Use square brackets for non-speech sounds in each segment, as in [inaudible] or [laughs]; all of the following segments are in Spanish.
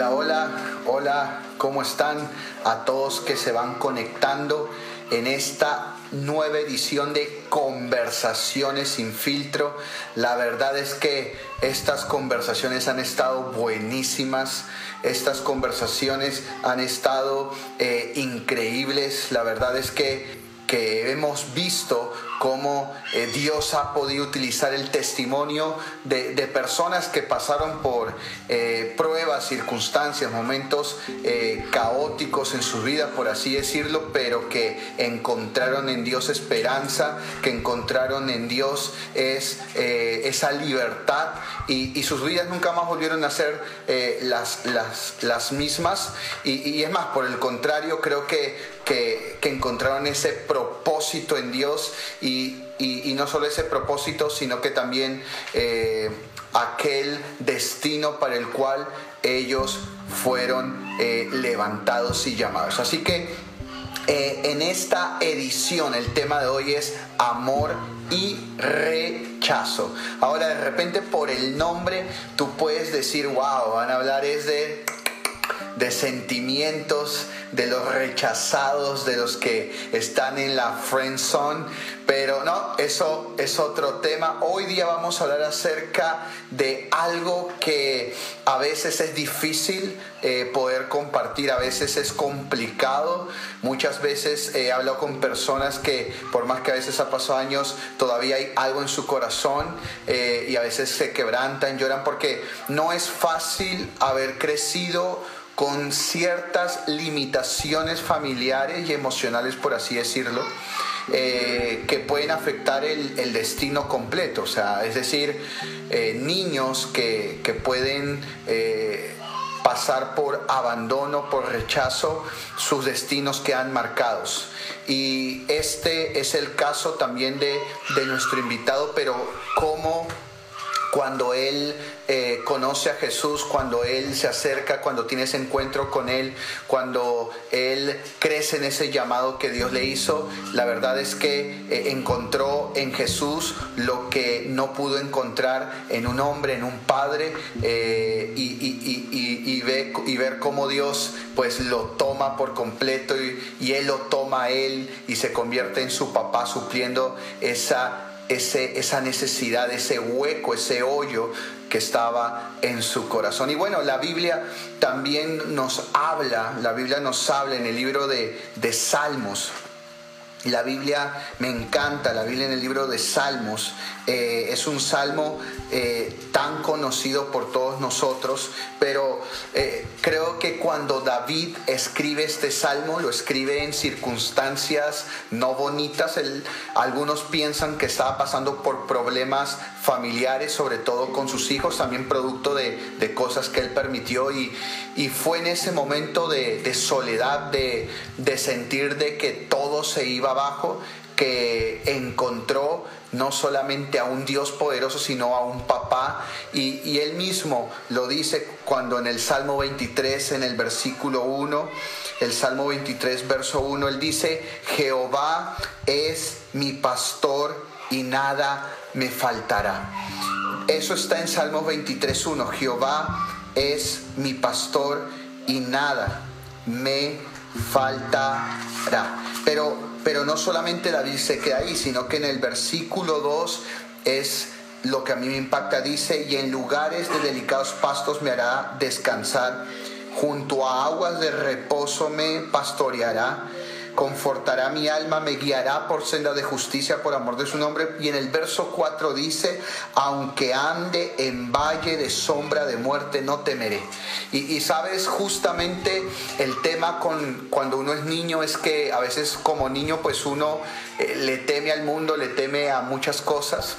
Hola, hola, hola, ¿cómo están? A todos que se van conectando en esta nueva edición de Conversaciones sin filtro. La verdad es que estas conversaciones han estado buenísimas, estas conversaciones han estado eh, increíbles. La verdad es que, que hemos visto cómo eh, Dios ha podido utilizar el testimonio de, personas que pasaron por eh, pruebas, circunstancias, momentos eh, caóticos en su vida, por así decirlo, pero que encontraron en Dios esperanza, que encontraron en Dios es, esa libertad y, sus vidas nunca más volvieron a ser las, las, mismas. Y, es más, por el contrario, creo que, que, que encontraron ese propósito en Dios y y, no solo ese propósito, sino que también eh, aquel destino para el cual ellos fueron eh, levantados y llamados. Así que eh, en esta edición el tema de hoy es amor y rechazo. Ahora de repente por el nombre tú puedes decir, wow, van a hablar es de de sentimientos de los rechazados, de los que están en la friend zone, pero no, eso es otro tema. Hoy día vamos a hablar acerca de algo que a veces es difícil eh, poder compartir, a veces es complicado. Muchas veces he hablado con personas que por más que a veces ha pasado años, todavía hay algo en su corazón eh, y a veces se quebrantan, lloran porque no es fácil haber crecido con ciertas limitaciones familiares y emocionales, por así decirlo, eh, que pueden afectar el, destino completo. O sea, es decir, eh, niños que, pueden eh, pasar por abandono, por rechazo, sus destinos quedan marcados. Y este es el caso también de, de nuestro invitado, pero cómo cuando él eh, conoce a Jesús, cuando Él se acerca, cuando tiene ese encuentro con Él, cuando Él crece en ese llamado que Dios le hizo, la verdad es que eh, encontró en Jesús lo que no pudo encontrar en un hombre, en un padre, eh, y, ve, y, ver cómo Dios pues lo toma por completo y, Él lo toma a Él y se convierte en su papá supliendo esa esa necesidad, ese hueco, ese hoyo que estaba en su corazón. Y bueno, la Biblia también nos habla, la Biblia nos habla en el libro de, de Salmos. La Biblia me encanta, la Biblia en el libro de Salmos eh, es un salmo eh, tan conocido por todos nosotros, pero eh, creo que cuando David escribe este salmo, lo escribe en circunstancias no bonitas. algunos piensan que estaba pasando por problemas familiares, sobre todo con sus hijos, también producto de, cosas que él permitió y, fue en ese momento de, soledad, de, de sentir de que todo se iba abajo, que encontró no solamente a un Dios poderoso, sino a un papá. Y, él mismo lo dice cuando en el Salmo 23, en el versículo 1, el Salmo 23, verso 1, él dice, Jehová es mi pastor y nada me faltará. Eso está en Salmo 23, 1, Jehová es mi pastor y nada me faltará. Pero pero no solamente David se queda ahí, sino que en el versículo 2 es lo que a mí me impacta. Dice, y en lugares de delicados pastos me hará descansar, junto a aguas de reposo me pastoreará confortará mi alma, me guiará por senda de justicia por amor de su nombre. Y en el verso 4 dice, aunque ande en valle de sombra de muerte, no temeré. Y, sabes, justamente el tema con cuando uno es niño es que a veces como niño pues uno eh, le teme al mundo, le teme a muchas cosas.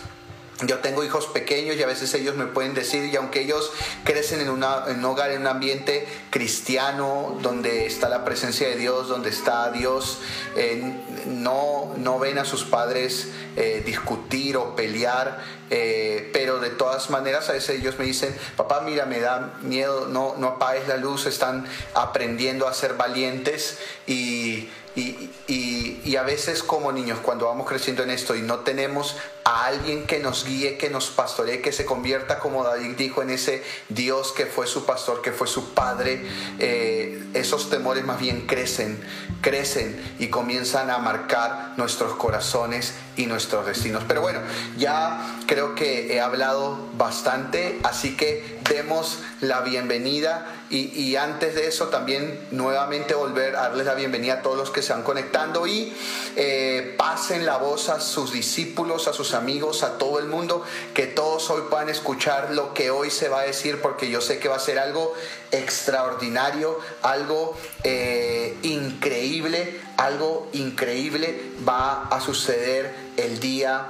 Yo tengo hijos pequeños y a veces ellos me pueden decir, y aunque ellos crecen en, un hogar, en un ambiente cristiano, donde está la presencia de Dios, donde está Dios, eh, no, no ven a sus padres eh, discutir o pelear eh, pero de todas maneras a veces ellos me dicen, papá, mira, me da miedo, no, no apagues la luz, están aprendiendo a ser valientes y y, a veces como niños, cuando vamos creciendo en esto y no tenemos a alguien que nos guíe, que nos pastoree, que se convierta, como David dijo, en ese Dios que fue su pastor, que fue su padre, eh, esos temores más bien crecen, crecen y comienzan a marcar nuestros corazones y nuestros destinos. Pero bueno, ya creo que he hablado bastante, así que demos la bienvenida y, antes de eso también nuevamente volver a darles la bienvenida a todos los que se van conectando y eh, pasen la voz a sus discípulos, a sus amigos, a todo el mundo, que todos hoy puedan escuchar lo que hoy se va a decir porque yo sé que va a ser algo extraordinario, algo eh, increíble, algo increíble va a suceder el día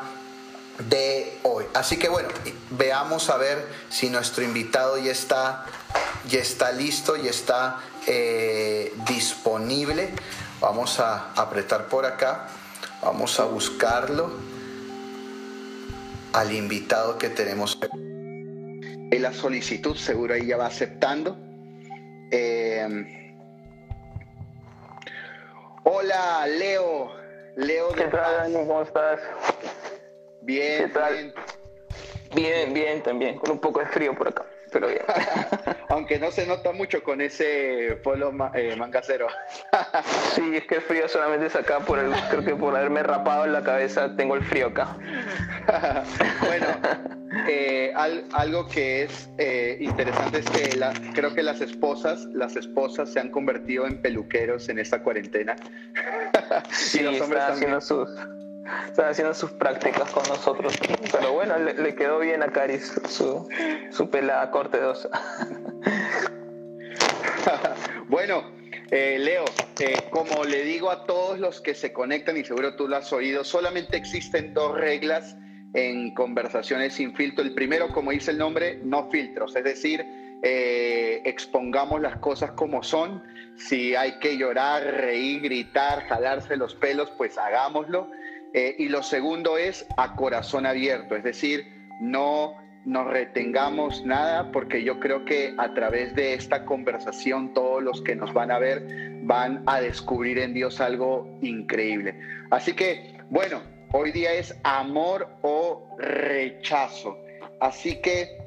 de hoy. Así que bueno, veamos a ver si nuestro invitado ya está, ya está listo, y está eh, disponible. Vamos a apretar por acá, vamos a buscarlo al invitado que tenemos. En la solicitud seguro ahí ya va aceptando. Eh, hola, Leo. Leo ¿Qué tal, ¿Cómo estás? Bien, ¿Qué tal? Bien. bien, también, con un poco de frío por acá, pero bien. [laughs] Aunque no se nota mucho con ese polo eh, mangacero. [laughs] sí, es que el frío solamente es acá, por el, creo que por haberme rapado en la cabeza tengo el frío acá. [laughs] bueno, eh, algo que es eh, interesante es que creo que las esposas, las esposas se han convertido en peluqueros en esta cuarentena. [laughs] sí, y los hombres haciendo sus están haciendo sus prácticas con nosotros. Pero bueno, le, quedó bien a Caris su, su pelada cortedosa. [laughs] bueno, eh, Leo, eh, como le digo a todos los que se conectan, y seguro tú lo has oído, solamente existen dos reglas en conversaciones sin filtro. El primero, como dice el nombre, no filtros, es decir, eh, expongamos las cosas como son. Si hay que llorar, reír, gritar, jalarse los pelos, pues hagámoslo. Eh, y lo segundo es a corazón abierto, es decir, no nos retengamos nada porque yo creo que a través de esta conversación todos los que nos van a ver van a descubrir en Dios algo increíble. Así que, bueno, hoy día es amor o rechazo. Así que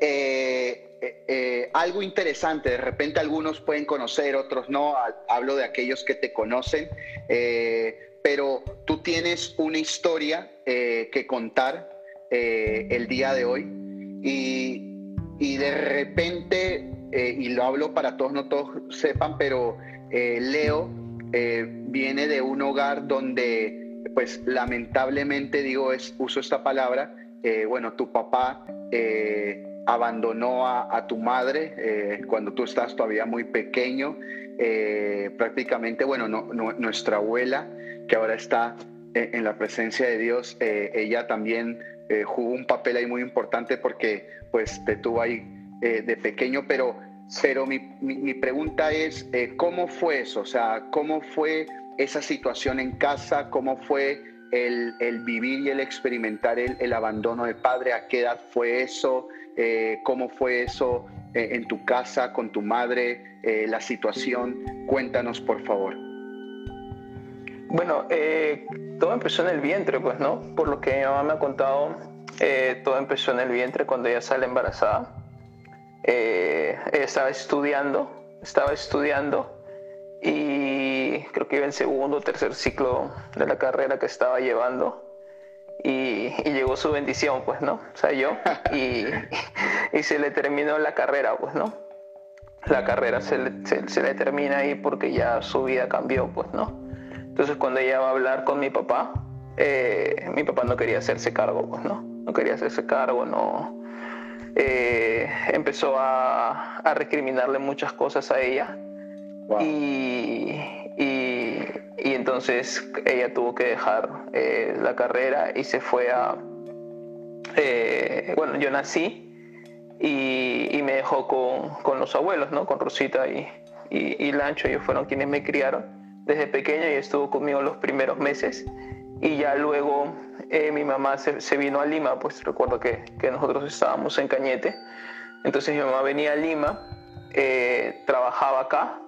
eh, eh, algo interesante, de repente algunos pueden conocer, otros no, hablo de aquellos que te conocen pero tú tienes una historia eh, que contar eh, el día de hoy y, de repente, eh, y lo hablo para todos, no todos sepan, pero Leo viene de un hogar donde, pues lamentablemente digo, es, uso esta palabra, bueno, tu papá abandonó a, tu madre cuando tú estás todavía muy pequeño. Prácticamente, bueno, nuestra abuela que ahora está eh, en la presencia de Dios, eh, ella también eh, jugó un papel ahí muy importante porque pues te tuvo ahí de pequeño, pero, pero mi, mi, pregunta es, ¿cómo fue eso? O sea, ¿cómo fue esa situación en casa? ¿Cómo fue el, el vivir y el experimentar el, el, abandono de padre? ¿A qué edad fue eso? ¿Cómo fue eso en tu casa, con tu madre? la situación, cuéntanos por favor. Bueno, eh, todo empezó en el vientre, pues, ¿no? Por lo que mi mamá me ha contado, eh, todo empezó en el vientre cuando ella sale embarazada. Eh, estaba estudiando, estaba estudiando y creo que iba en segundo o tercer ciclo de la carrera que estaba llevando. Y, llegó su bendición, pues, ¿no? O sea, yo, y, y, se le terminó la carrera, pues, ¿no? La carrera se le, se le termina ahí porque ya su vida cambió, pues, ¿no? Entonces cuando ella va a hablar con mi papá, eh, mi papá no quería hacerse cargo, pues, ¿no? No quería hacerse cargo, no. Eh, empezó a, recriminarle muchas cosas a ella. Y, entonces ella tuvo que dejar eh, la carrera y se fue a... bueno, yo nací y, me dejó con, los abuelos, ¿no? Con Rosita y, y Lancho, ellos fueron quienes me criaron desde pequeña y estuvo conmigo los primeros meses y ya luego eh, mi mamá se, vino a Lima, pues recuerdo que, que, nosotros estábamos en Cañete, entonces mi mamá venía a Lima, eh, trabajaba acá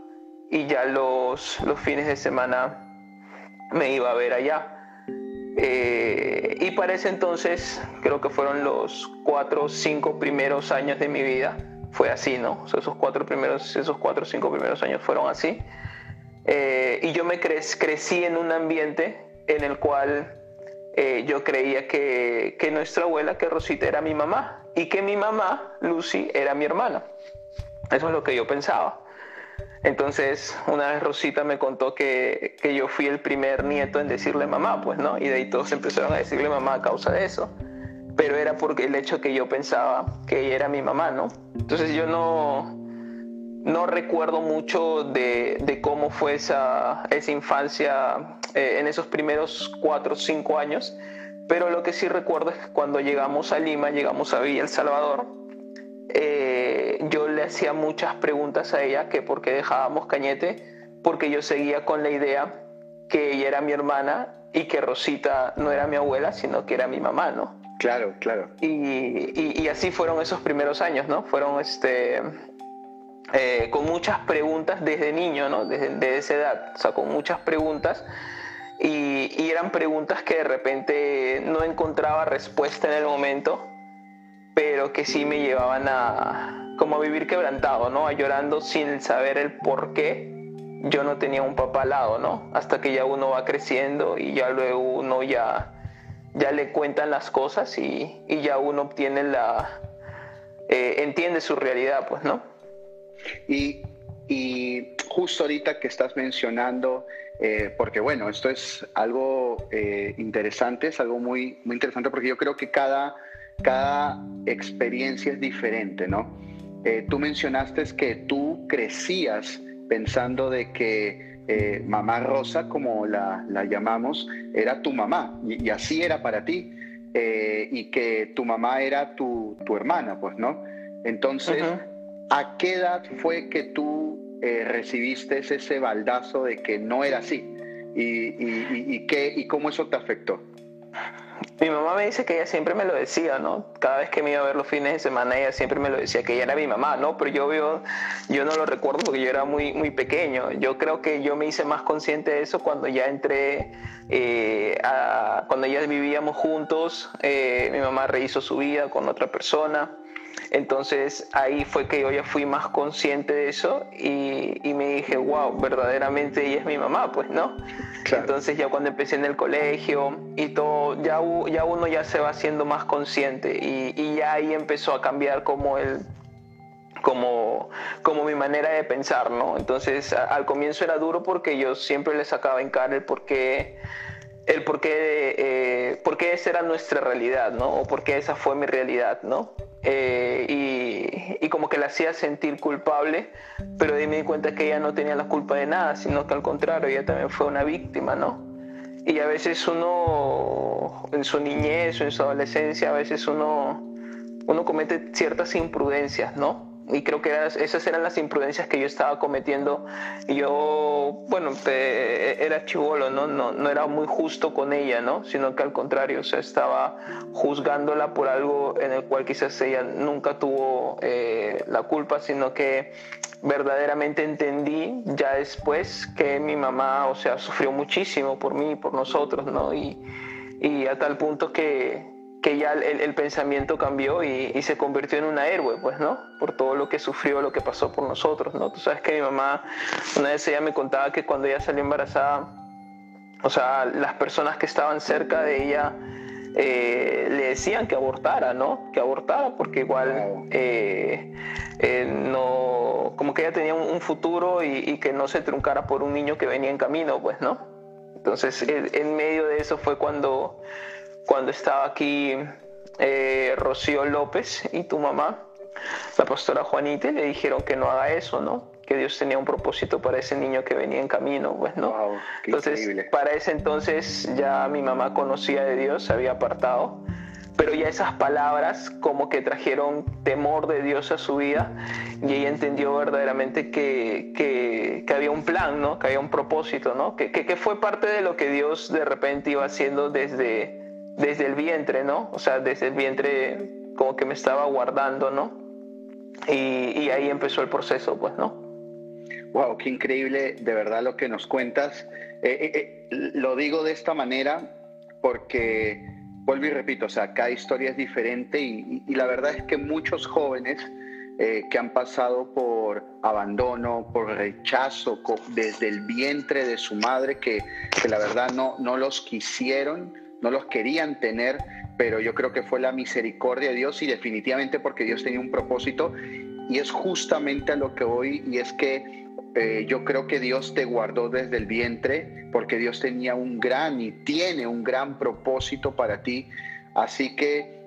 y ya los, los fines de semana me iba a ver allá. Eh, y para ese entonces, creo que fueron los cuatro o cinco primeros años de mi vida, fue así, ¿no? esos cuatro primeros, esos cuatro o cinco primeros años fueron así. Eh, y yo me crecí en un ambiente en el cual eh, yo creía que, que, nuestra abuela, que Rosita era mi mamá, y que mi mamá, Lucy, era mi hermana. Eso es lo que yo pensaba. Entonces, una vez Rosita me contó que, que, yo fui el primer nieto en decirle mamá, pues, ¿no? Y de ahí todos empezaron a decirle mamá a causa de eso. Pero era porque el hecho que yo pensaba que ella era mi mamá, ¿no? Entonces yo no, no recuerdo mucho de, de cómo fue esa, esa infancia eh, en esos primeros cuatro o cinco años, pero lo que sí recuerdo es que cuando llegamos a Lima, llegamos a Villa El Salvador, eh, yo le hacía muchas preguntas a ella que por qué dejábamos Cañete, porque yo seguía con la idea que ella era mi hermana y que Rosita no era mi abuela, sino que era mi mamá, ¿no? Claro, claro. Y, y, así fueron esos primeros años, ¿no? Fueron este, eh, con muchas preguntas desde niño, ¿no? Desde, desde, esa edad, o sea, con muchas preguntas. Y, y, eran preguntas que de repente no encontraba respuesta en el momento pero que sí me llevaban a como a vivir quebrantado, ¿no? A llorando sin saber el por qué yo no tenía un papá al lado, ¿no? Hasta que ya uno va creciendo y ya luego uno ya, ya le cuentan las cosas y, y ya uno obtiene la... Eh, entiende su realidad, pues, ¿no? Y, y justo ahorita que estás mencionando, eh, porque bueno, esto es algo eh, interesante, es algo muy, muy interesante porque yo creo que cada cada experiencia es diferente, ¿no? Eh, tú mencionaste que tú crecías pensando de que eh, mamá Rosa, como la, llamamos, era tu mamá y, así era para ti eh, y que tu mamá era tu, hermana, pues, ¿no? Entonces, ¿a qué edad fue que tú recibiste ese baldazo de que no era así? ¿Y, y, qué, y cómo eso te afectó? Mi mamá me dice que ella siempre me lo decía, ¿no? Cada vez que me iba a ver los fines de semana, ella siempre me lo decía, que ella era mi mamá, ¿no? Pero yo, veo, yo no lo recuerdo porque yo era muy, muy pequeño. Yo creo que yo me hice más consciente de eso cuando ya entré, eh, cuando ya vivíamos juntos, eh, mi mamá rehizo su vida con otra persona. Entonces ahí fue que yo ya fui más consciente de eso y, y me dije, wow, verdaderamente ella es mi mamá, pues, ¿no? Entonces ya cuando empecé en el colegio y todo, ya, ya uno ya se va haciendo más consciente y, y ya ahí empezó a cambiar como el como, como mi manera de pensar, ¿no? Entonces al comienzo era duro porque yo siempre le sacaba en cara el por qué, el por qué, eh, por qué esa era nuestra realidad, ¿no? O por qué esa fue mi realidad, ¿no? Eh, y, como que la hacía sentir culpable, pero de ahí me di cuenta que ella no tenía la culpa de nada, sino que al contrario, ella también fue una víctima, ¿no? Y a veces uno, en su niñez o en su adolescencia, a veces uno, uno comete ciertas imprudencias, ¿no? Y creo que esas eran las imprudencias que yo estaba cometiendo. Yo, bueno, era chivolo, ¿no? ¿no? No era muy justo con ella, ¿no? Sino que al contrario, o sea, estaba juzgándola por algo en el cual quizás ella nunca tuvo eh, la culpa, sino que verdaderamente entendí ya después que mi mamá, o sea, sufrió muchísimo por mí, por nosotros, ¿no? Y, y a tal punto que, que ya el, pensamiento cambió y, se convirtió en una héroe, pues, ¿no? Por todo lo que sufrió, lo que pasó por nosotros, ¿no? Tú sabes que mi mamá, una vez ella me contaba que cuando ella salió embarazada, o sea, las personas que estaban cerca de ella eh, le decían que abortara, ¿no? Que abortara, porque igual eh, eh, no, como que ella tenía un, futuro y, y, que no se truncara por un niño que venía en camino, pues, ¿no? Entonces, en medio de eso fue cuando cuando estaba aquí eh, Rocío López y tu mamá, la pastora Juanita, le dijeron que no haga eso, ¿no? Que Dios tenía un propósito para ese niño que venía en camino, pues, ¿no? entonces, para ese entonces ya mi mamá conocía de Dios, se había apartado, pero ya esas palabras como que trajeron temor de Dios a su vida y ella entendió verdaderamente que, que, que había un plan, ¿no? Que había un propósito, ¿no? Que, que, que fue parte de lo que Dios de repente iba haciendo desde desde el vientre, ¿no? O sea, desde el vientre como que me estaba guardando, ¿no? Y, ahí empezó el proceso, pues, ¿no? Wow, qué increíble de verdad lo que nos cuentas. Eh, eh, eh, lo digo de esta manera porque, vuelvo y repito, o sea, cada historia es diferente y, la verdad es que muchos jóvenes que han pasado por abandono, por rechazo desde el vientre de su madre, que, que la verdad no, no los quisieron, no los querían tener, pero yo creo que fue la misericordia de Dios y definitivamente porque Dios tenía un propósito y es justamente a lo que voy y es que eh, yo creo que Dios te guardó desde el vientre porque Dios tenía un gran y tiene un gran propósito para ti. Así que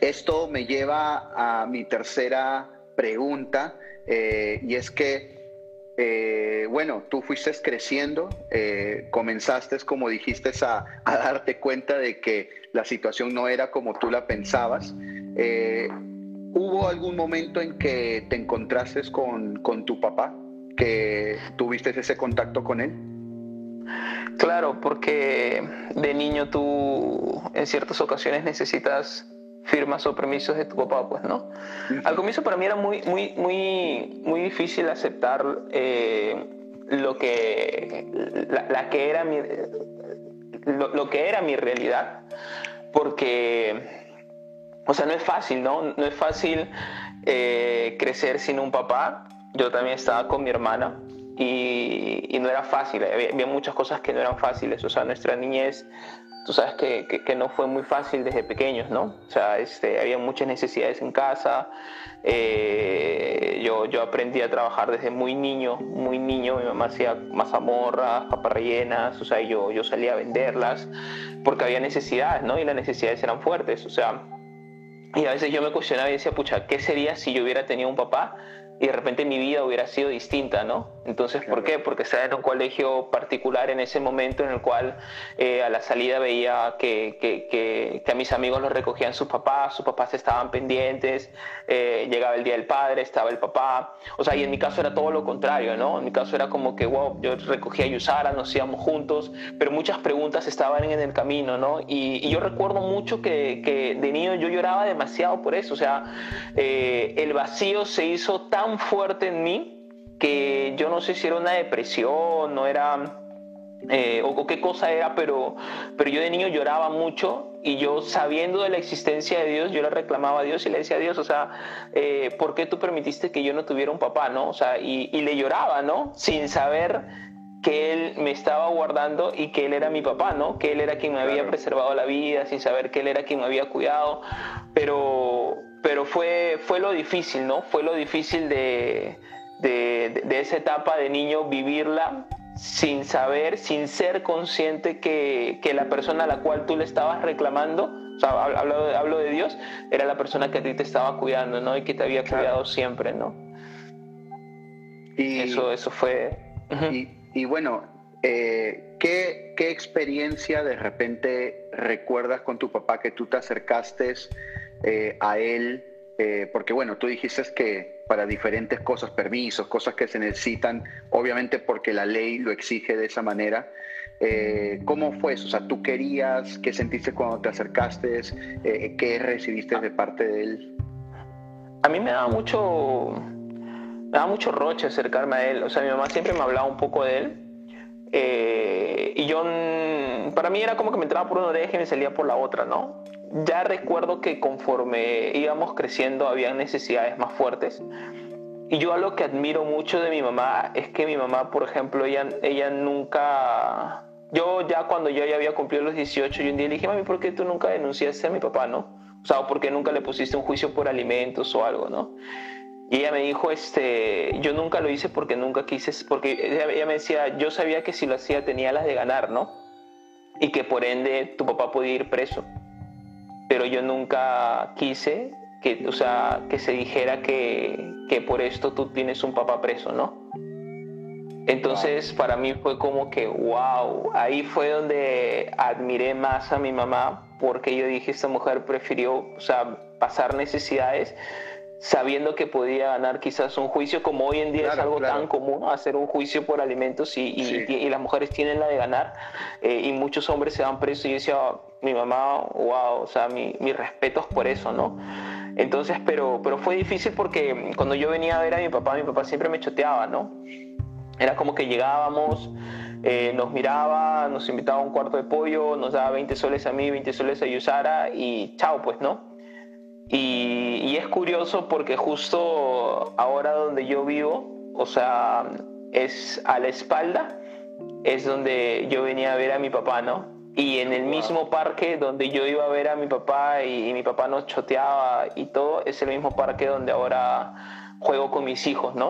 esto me lleva a mi tercera pregunta eh, y es que eh, bueno, tú fuiste creciendo, eh, comenzaste, como dijiste, a, darte cuenta de que la situación no era como tú la pensabas. Eh, ¿Hubo algún momento en que te encontraste con, con tu papá, que tuviste ese contacto con él? Claro, porque de niño tú en ciertas ocasiones necesitas firmas o permisos de tu papá, pues, ¿no? Al comienzo para mí era muy, muy, muy, muy difícil aceptar eh, lo que, la, que era mi, lo, que era mi realidad, porque, o sea, no es fácil, ¿no? No es fácil eh, crecer sin un papá. Yo también estaba con mi hermana y, no era fácil, había, muchas cosas que no eran fáciles, o sea, nuestra niñez tú sabes que, que, no fue muy fácil desde pequeños, ¿no? O sea, este, había muchas necesidades en casa. Eh, yo, yo aprendí a trabajar desde muy niño, muy niño. Mi mamá hacía mazamorras, papas rellenas, o sea, yo, yo salía a venderlas porque había necesidades, ¿no? Y las necesidades eran fuertes, o sea. Y a veces yo me cuestionaba y decía, pucha, ¿qué sería si yo hubiera tenido un papá y de repente mi vida hubiera sido distinta, ¿no? Entonces, ¿por qué? Porque estaba en un colegio particular en ese momento en el cual eh, a la salida veía que, que, que, a mis amigos los recogían sus papás, sus papás estaban pendientes, eh, llegaba el día del padre, estaba el papá, o sea, y en mi caso era todo lo contrario, ¿no? En mi caso era como que, wow, yo recogía a Yusara, nos íbamos juntos, pero muchas preguntas estaban en el camino, ¿no? Y, yo recuerdo mucho que, que, de niño yo lloraba demasiado por eso, o sea, eh, el vacío se hizo tan fuerte en mí que yo no sé si era una depresión, no era... Eh, o, qué cosa era, pero, pero yo de niño lloraba mucho y yo sabiendo de la existencia de Dios, yo le reclamaba a Dios y le decía a Dios, o sea, eh, ¿por qué tú permitiste que yo no tuviera un papá, no? O sea, y, y le lloraba, ¿no? Sin saber que él me estaba guardando y que él era mi papá, ¿no? Que él era quien me había preservado la vida, sin saber que él era quien me había cuidado, pero, pero fue, fue lo difícil, ¿no? Fue lo difícil de, de, esa etapa de niño vivirla sin saber, sin ser consciente que, que, la persona a la cual tú le estabas reclamando, o sea, hablo, hablo, de Dios, era la persona que a ti te estaba cuidando, ¿no? Y que te había cuidado siempre, ¿no? Y, eso, eso fue... y, y, bueno, eh, ¿qué, ¿qué, experiencia de repente recuerdas con tu papá que tú te acercaste eh, a él? Eh, porque bueno, tú dijiste que para diferentes cosas, permisos, cosas que se necesitan, obviamente porque la ley lo exige de esa manera. Eh, ¿Cómo fue eso? O sea, ¿tú querías? ¿Qué sentiste cuando te acercaste? Eh, ¿Qué recibiste de parte de él? A mí me daba mucho, me daba mucho roche acercarme a él. O sea, mi mamá siempre me hablaba un poco de él. Y yo, para mí era como que me entraba por una oreja y me salía por la otra, ¿no? ya recuerdo que conforme íbamos creciendo había necesidades más fuertes. Y yo algo que admiro mucho de mi mamá es que mi mamá, por ejemplo, ella, ella nunca... Yo ya cuando yo ya había cumplido los 18, yo un día le dije, mami, ¿por qué tú nunca denunciaste a mi papá, no? O sea, ¿por qué nunca le pusiste un juicio por alimentos o algo, no? Y ella me dijo, este, yo nunca lo hice porque nunca quise, porque ella me decía, yo sabía que si lo hacía tenía las de ganar, ¿no? Y que por ende tu papá podía ir preso pero yo nunca quise que, o sea, que se dijera que, que por esto tú tienes un papá preso, ¿no? Entonces para mí fue como que, wow, ahí fue donde admiré más a mi mamá porque yo dije, esta mujer prefirió, o sea, pasar necesidades sabiendo que podía ganar quizás un juicio, como hoy en día es algo tan común, hacer un juicio por alimentos y, y, las mujeres tienen la de ganar eh, y muchos hombres se van presos y yo decía, mi mamá, wow, o sea, mi, mis respetos por eso, ¿no? Entonces, pero, pero fue difícil porque cuando yo venía a ver a mi papá, mi papá siempre me choteaba, ¿no? Era como que llegábamos, eh, nos miraba, nos invitaba a un cuarto de pollo, nos daba 20 soles a mí, 20 soles a Yusara y chao, pues, ¿no? Y, es curioso porque justo ahora donde yo vivo, o sea, es a la espalda, es donde yo venía a ver a mi papá, ¿no? Y en el mismo parque donde yo iba a ver a mi papá y, mi papá nos choteaba y todo, es el mismo parque donde ahora juego con mis hijos, ¿no?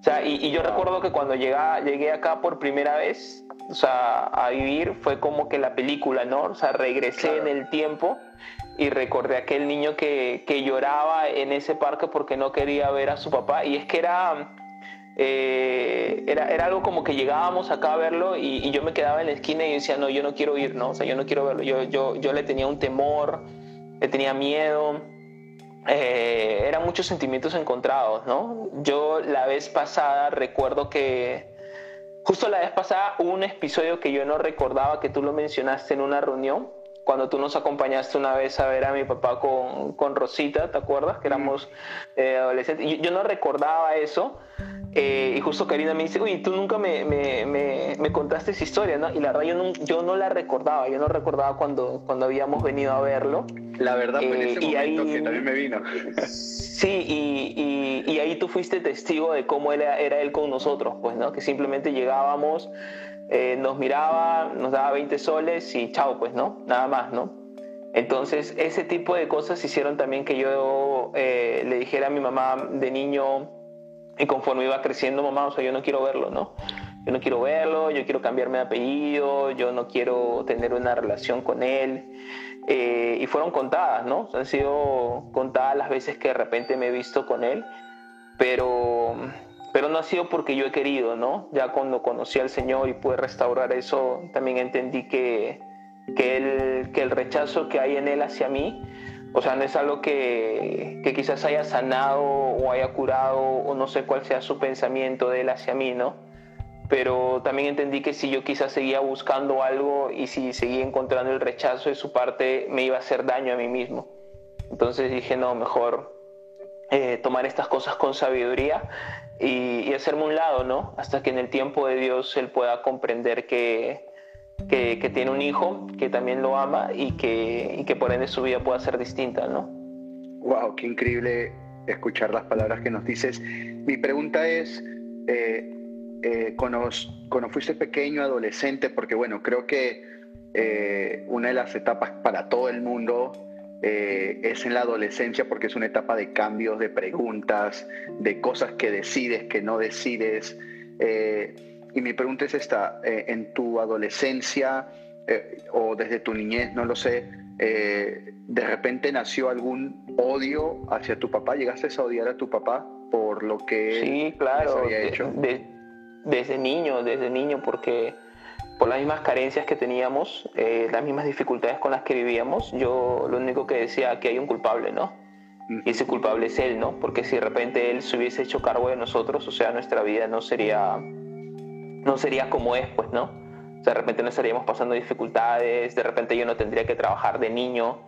O sea, y, yo recuerdo que cuando llegué acá por primera vez, o sea, a vivir, fue como que la película, ¿no? O sea, regresé en el tiempo y recordé a aquel niño que, que, lloraba en ese parque porque no quería ver a su papá. Y es que era, eh, era, era, algo como que llegábamos acá a verlo y, yo me quedaba en la esquina y decía, no, yo no quiero ir, ¿no? O sea, yo no quiero verlo. Yo, yo, yo le tenía un temor, le tenía miedo. Eh, eran muchos sentimientos encontrados, ¿no? Yo la vez pasada recuerdo que, justo la vez pasada un episodio que yo no recordaba que tú lo mencionaste en una reunión cuando tú nos acompañaste una vez a ver a mi papá con, con Rosita, ¿te acuerdas? Que éramos eh, adolescentes. Yo, yo, no recordaba eso. Eh, y justo Karina me dice, uy, tú nunca me, me, me, contaste esa historia, ¿no? Y la verdad yo no, yo no la recordaba, yo no recordaba cuando, cuando habíamos venido a verlo. La verdad fue en ese eh, momento que también me vino. Sí, y, y, y, ahí tú fuiste testigo de cómo era, era él con nosotros, pues, ¿no? Que simplemente llegábamos, eh, nos miraba, nos daba 20 soles y chao, pues, ¿no? Nada más, ¿no? Entonces, ese tipo de cosas hicieron también que yo eh, le dijera a mi mamá de niño, y conforme iba creciendo, mamá, o sea, yo no quiero verlo, ¿no? Yo no quiero verlo, yo quiero cambiarme de apellido, yo no quiero tener una relación con él. Eh, y fueron contadas, ¿no? Han sido contadas las veces que de repente me he visto con él, pero pero no ha sido porque yo he querido, ¿no? Ya cuando conocí al Señor y pude restaurar eso, también entendí que, que, el, que el rechazo que hay en Él hacia mí, o sea, no es algo que, que quizás haya sanado o haya curado o no sé cuál sea su pensamiento de Él hacia mí, ¿no? Pero también entendí que si yo quizás seguía buscando algo y si seguía encontrando el rechazo de su parte, me iba a hacer daño a mí mismo. Entonces dije, no, mejor eh, tomar estas cosas con sabiduría y, hacerme un lado, ¿no? Hasta que en el tiempo de Dios Él pueda comprender que, que, tiene un hijo, que también lo ama y que, y que por ende su vida pueda ser distinta, ¿no? Wow, qué increíble escuchar las palabras que nos dices. Mi pregunta es, eh, eh, cuando, fuiste pequeño, adolescente, porque bueno, creo que eh, una de las etapas para todo el mundo eh, es en la adolescencia porque es una etapa de cambios, de preguntas, de cosas que decides, que no decides. Eh, y mi pregunta es esta, eh, en tu adolescencia o desde tu niñez, no lo sé, de repente nació algún odio hacia tu papá, llegaste a odiar a tu papá por lo que sí, claro, había hecho. desde niño, desde niño, porque por las mismas carencias que teníamos, eh, las mismas dificultades con las que vivíamos, yo lo único que decía que hay un culpable, ¿no? Y ese culpable es él, ¿no? Porque si de repente él se hubiese hecho cargo de nosotros, o sea, nuestra vida no sería, no sería como es, pues, ¿no? O sea, de repente no estaríamos pasando dificultades, de repente yo no tendría que trabajar de niño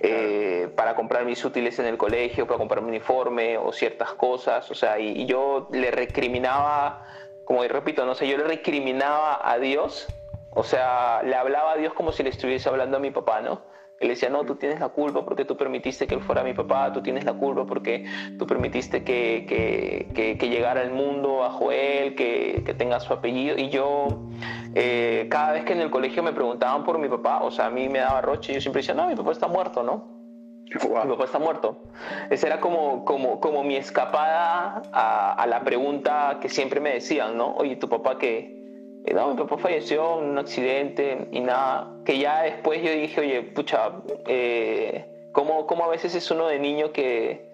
eh, para comprar mis útiles en el colegio, para comprar mi uniforme o ciertas cosas, o sea, y, y yo le recriminaba, como repito, no sé, yo le recriminaba a Dios o sea, le hablaba a Dios como si le estuviese hablando a mi papá, ¿no? Él decía, no, tú tienes la culpa porque tú permitiste que él fuera mi papá, tú tienes la culpa porque tú permitiste que, que, que, llegara al mundo bajo él, que, que tenga su apellido. Y yo, eh, cada vez que en el colegio me preguntaban por mi papá, o sea, a mí me daba roche, yo siempre decía, no, mi papá está muerto, ¿no? Mi papá está muerto. Esa era como, como, como mi escapada a, a la pregunta que siempre me decían, ¿no? Oye, ¿tu papá qué? No, mi papá falleció en un accidente y nada, que ya después yo dije, oye, pucha, eh, ¿cómo, ¿cómo, a veces es uno de niño que,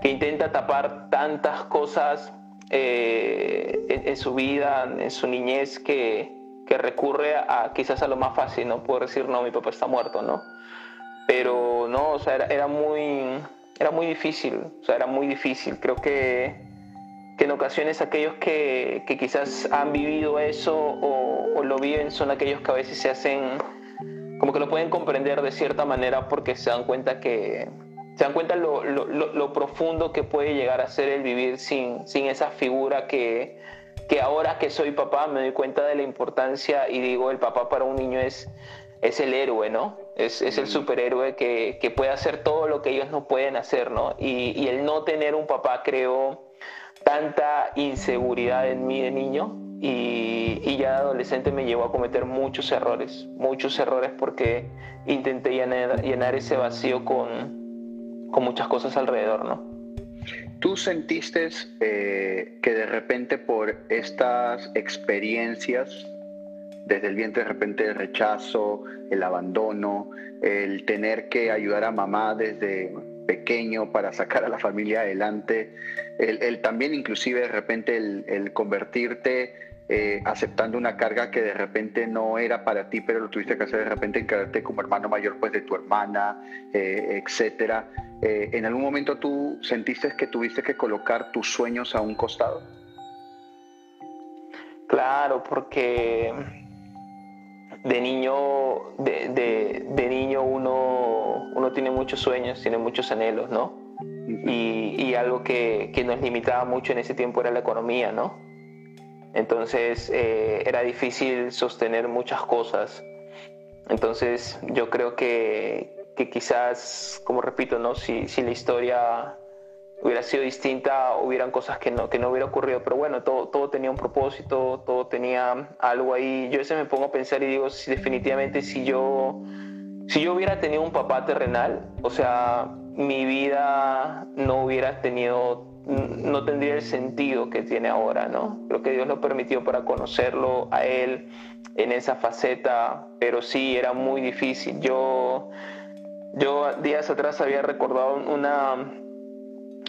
que intenta tapar tantas cosas eh, en, su vida, en su niñez, que, que, recurre a quizás a lo más fácil, ¿no? Puedo decir, no, mi papá está muerto, ¿no? Pero no, o sea, era, era muy era muy difícil, o sea, era muy difícil. Creo que, que en ocasiones aquellos que, que, quizás han vivido eso o, lo viven son aquellos que a veces se hacen, como que lo pueden comprender de cierta manera porque se dan cuenta que, se dan cuenta lo, lo, lo, profundo que puede llegar a ser el vivir sin, sin esa figura que, que ahora que soy papá me doy cuenta de la importancia y digo, el papá para un niño es, es el héroe, ¿no? Es, es el superhéroe que, que, puede hacer todo lo que ellos no pueden hacer, ¿no? Y, y el no tener un papá creó tanta inseguridad en mí de niño y, ya de adolescente me llevó a cometer muchos errores, muchos errores porque intenté llenar, ese vacío con, con muchas cosas alrededor, ¿no? ¿Tú sentiste eh, que de repente por estas experiencias, desde el vientre de repente el rechazo, el abandono, el tener que ayudar a mamá desde pequeño para sacar a la familia adelante, el, también inclusive de repente el convertirte eh, aceptando una carga que de repente no era para ti, pero lo tuviste que hacer de repente encargarte como hermano mayor pues de tu hermana, eh, etcétera. Eh, ¿En algún momento tú sentiste que tuviste que colocar tus sueños a un costado? Claro, porque de niño, de, de, niño uno, uno tiene muchos sueños, tiene muchos anhelos, ¿no? y, y, algo que, que nos limitaba mucho en ese tiempo era la economía, ¿no? Entonces eh, era difícil sostener muchas cosas. Entonces yo creo que, quizás, como repito, ¿no? si, la historia hubiera sido distinta, hubieran cosas que no, que no hubiera ocurrido. Pero bueno, todo, todo tenía un propósito, todo tenía algo ahí. Yo veces me pongo a pensar y digo, si definitivamente si yo, si yo hubiera tenido un papá terrenal, o sea, mi vida no hubiera tenido no tendría el sentido que tiene ahora, ¿no? Creo que Dios lo permitió para conocerlo a Él en esa faceta, pero sí, era muy difícil. Yo, yo días atrás había recordado una,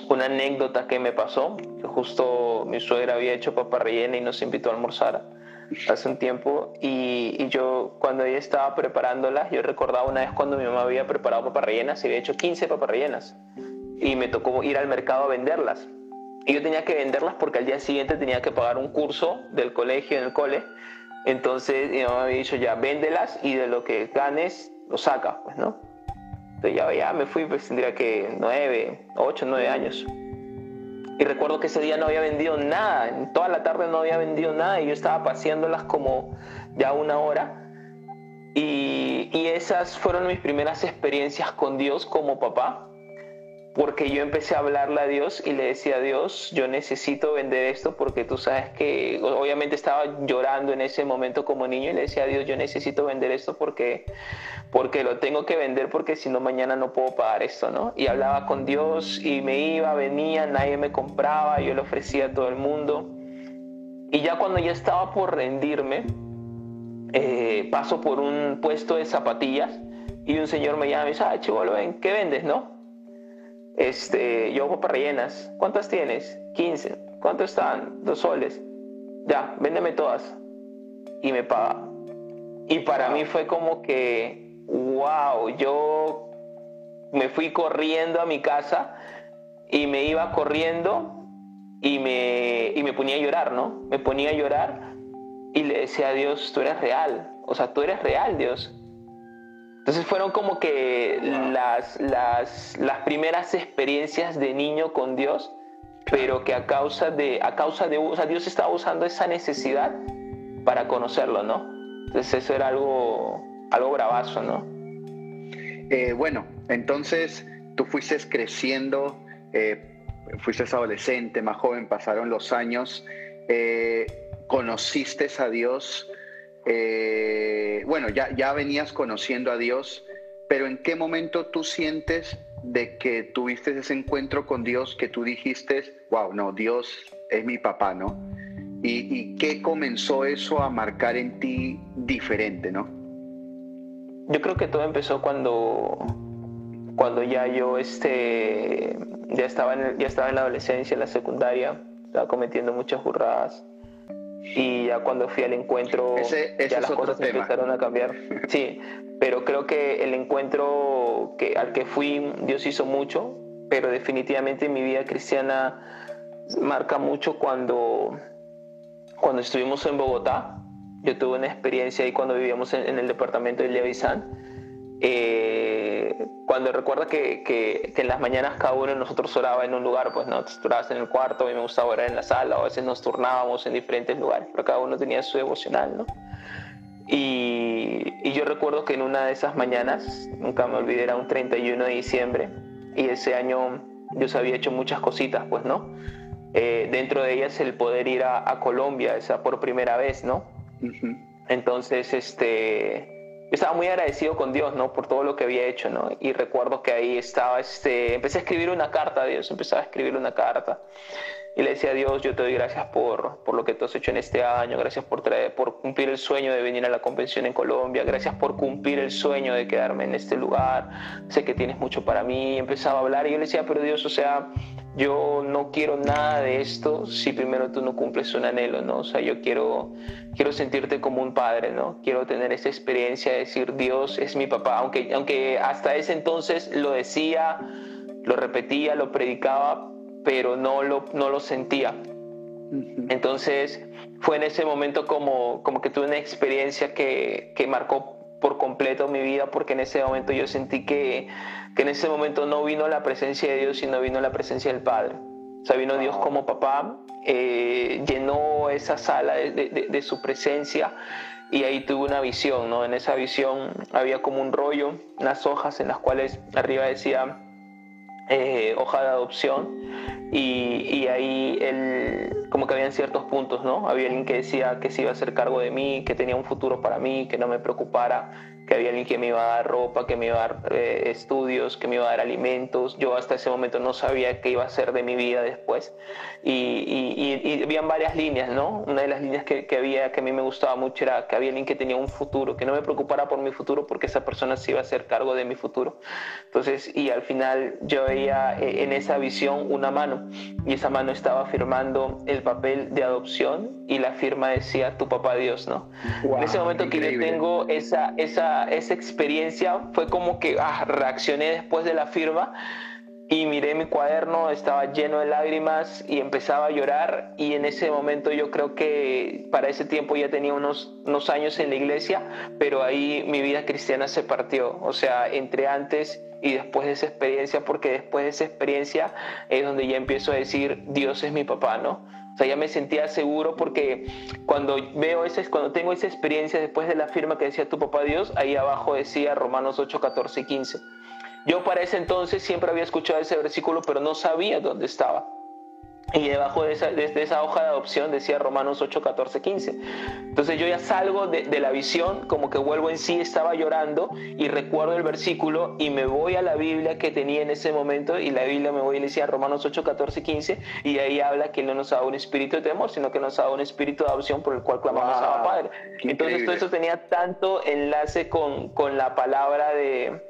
una anécdota que me pasó, que justo mi suegra había hecho papa rellena y nos invitó a almorzar hace un tiempo y, yo cuando ella estaba preparándolas, yo recordaba una vez cuando mi mamá había preparado papas rellenas y había hecho 15 papas rellenas y me tocó ir al mercado a venderlas. Y yo tenía que venderlas porque al día siguiente tenía que pagar un curso del colegio en el cole. Entonces mi mamá había dicho ya, véndelas y de lo que ganes lo saca, pues, ¿no? Entonces ya, ya me fui, pues tendría que nueve, ocho, nueve años. Y recuerdo que ese día no había vendido nada, toda la tarde no había vendido nada y yo estaba paseándolas como ya una hora. Y, y esas fueron mis primeras experiencias con Dios como papá porque yo empecé a hablarle a Dios y le decía a Dios, yo necesito vender esto porque tú sabes que obviamente estaba llorando en ese momento como niño y le decía a Dios, yo necesito vender esto porque, porque lo tengo que vender porque si no mañana no puedo pagar esto, ¿no? Y hablaba con Dios y me iba, venía, nadie me compraba, yo le ofrecía a todo el mundo. Y ya cuando ya estaba por rendirme, eh, paso por un puesto de zapatillas y un señor me llama y dice, ah, chivolo, ven, ¿qué vendes, no? Este, yo hago rellenas. ¿Cuántas tienes? 15. ¿Cuántos están? Dos soles. Ya, véndeme todas. Y me paga. Y para mí fue como que, wow, yo me fui corriendo a mi casa y me iba corriendo y me, y me ponía a llorar, ¿no? Me ponía a llorar y le decía a Dios, tú eres real. O sea, tú eres real, Dios. Entonces fueron como que las, las, las primeras experiencias de niño con Dios, pero que a causa de, a causa de, o sea, Dios estaba usando esa necesidad para conocerlo, ¿no? Entonces eso era algo, algo bravazo, ¿no? Eh, bueno, entonces tú fuiste creciendo, eh, fuiste adolescente, más joven, pasaron los años, eh, conociste a Dios, eh, bueno, ya, ya venías conociendo a Dios, pero ¿en qué momento tú sientes de que tuviste ese encuentro con Dios que tú dijiste, wow, no, Dios es mi papá, ¿no? ¿Y, qué comenzó eso a marcar en ti diferente, ¿no? Yo creo que todo empezó cuando, cuando ya yo este, ya, estaba en, ya estaba en la adolescencia, en la secundaria, estaba cometiendo muchas burradas y ya cuando fui al encuentro ya las cosas empezaron a cambiar. [laughs] Sí, pero creo que el encuentro que, al que fui, Dios hizo mucho pero definitivamente mi vida cristiana marca mucho cuando, cuando estuvimos en Bogotá. Yo tuve una experiencia ahí cuando vivíamos en, el departamento de Leavizán. Eh, cuando recuerda que, que, en las mañanas cada uno de nosotros oraba en un lugar, pues no, tú orabas en el cuarto, a mí me gustaba orar en la sala, o a veces nos turnábamos en diferentes lugares, pero cada uno tenía su devocional, ¿no? Y, y, yo recuerdo que en una de esas mañanas, nunca me olvidé, era un 31 de diciembre, y ese año Dios había hecho muchas cositas, pues, ¿no? Eh, dentro de ellas el poder ir a, a, Colombia, esa por primera vez, ¿no? Entonces, este yo estaba muy agradecido con Dios, ¿no? Por todo lo que había hecho, ¿no? Y recuerdo que ahí estaba, este, empecé a escribir una carta a Dios, empecé a escribir una carta. Y le decía a Dios, yo te doy gracias por, por lo que tú has hecho en este año, gracias por, por cumplir el sueño de venir a la convención en Colombia, gracias por cumplir el sueño de quedarme en este lugar, sé que tienes mucho para mí. Empezaba a hablar y yo le decía, pero Dios, o sea, yo no quiero nada de esto si primero tú no cumples un anhelo, ¿no? O sea, yo quiero, quiero sentirte como un padre, ¿no? Quiero tener esa experiencia de decir, Dios es mi papá, aunque, aunque hasta ese entonces lo decía, lo repetía, lo predicaba, pero no lo, no lo sentía. Entonces fue en ese momento como, como que tuve una experiencia que, que marcó por completo mi vida porque en ese momento yo sentí que, que, en ese momento no vino la presencia de Dios, sino vino la presencia del Padre. O sea, vino Dios como papá, eh, llenó esa sala de, de, de, su presencia y ahí tuve una visión, ¿no? En esa visión había como un rollo, unas hojas en las cuales arriba decía eh, hoja de adopción y, y ahí el, como que habían ciertos puntos, ¿no? Había alguien que decía que se iba a hacer cargo de mí, que tenía un futuro para mí, que no me preocupara, que había alguien que me iba a dar ropa, que me iba a dar eh, estudios, que me iba a dar alimentos. Yo hasta ese momento no sabía qué iba a ser de mi vida después. Y, y, y, habían varias líneas, ¿no? Una de las líneas que, que, había que a mí me gustaba mucho era que había alguien que tenía un futuro, que no me preocupara por mi futuro porque esa persona se iba a hacer cargo de mi futuro. Entonces, y al final yo veía eh, en esa visión una mano y esa mano estaba firmando el papel de adopción y la firma decía tu papá Dios, ¿no? en ese momento que yo tengo esa, esa esa, experiencia fue como que ah, reaccioné después de la firma y miré mi cuaderno, estaba lleno de lágrimas y empezaba a llorar y en ese momento yo creo que para ese tiempo ya tenía unos, unos años en la iglesia, pero ahí mi vida cristiana se partió, o sea, entre antes y después de esa experiencia, porque después de esa experiencia es donde ya empiezo a decir, Dios es mi papá, ¿no? Sea, ya me sentía seguro porque cuando veo ese, cuando tengo esa experiencia después de la firma que decía tu papá Dios, ahí abajo decía Romanos 8, 14 y 15. Yo para ese entonces siempre había escuchado ese versículo, pero no sabía dónde estaba. Y debajo de esa, esa hoja de adopción decía Romanos 8, 14, 15. Entonces yo ya salgo de, de, la visión, como que vuelvo en sí, estaba llorando y recuerdo el versículo y me voy a la Biblia que tenía en ese momento y la Biblia me voy a decía Romanos 8, 14, 15 y ahí habla que Él no nos ha dado un espíritu de temor, sino que nos ha dado un espíritu de adopción por el cual clamamos a Padre. Entonces todo eso tenía tanto enlace con, con la palabra de,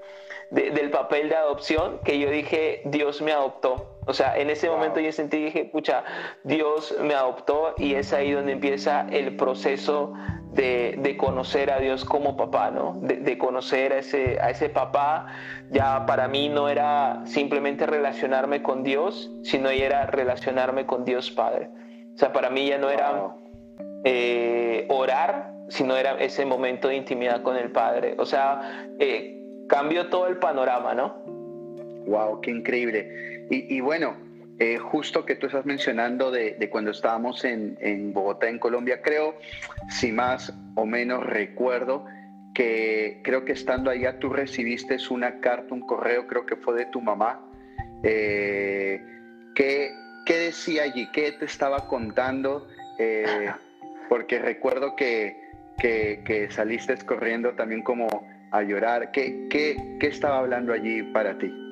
de, del papel de adopción que yo dije, Dios me adoptó. O sea, en ese momento yo sentí, dije, pucha, Dios me adoptó y es ahí donde empieza el proceso de, de conocer a Dios como papá, ¿no? De, de, conocer a ese, a ese papá. Ya para mí no era simplemente relacionarme con Dios, sino ya era relacionarme con Dios Padre. O sea, para mí ya no era eh, orar, sino era ese momento de intimidad con el Padre. O sea, eh, cambió todo el panorama, ¿no? Wow, qué increíble. Y, bueno, eh, justo que tú estás mencionando de, cuando estábamos en, en, Bogotá, en Colombia, creo, si más o menos recuerdo, que creo que estando allá tú recibiste una carta, un correo, creo que fue de tu mamá. Eh, ¿qué, ¿qué, decía allí? ¿Qué te estaba contando? Eh, porque recuerdo que, que, que, saliste corriendo también como a llorar. ¿Qué, qué, qué estaba hablando allí para ti?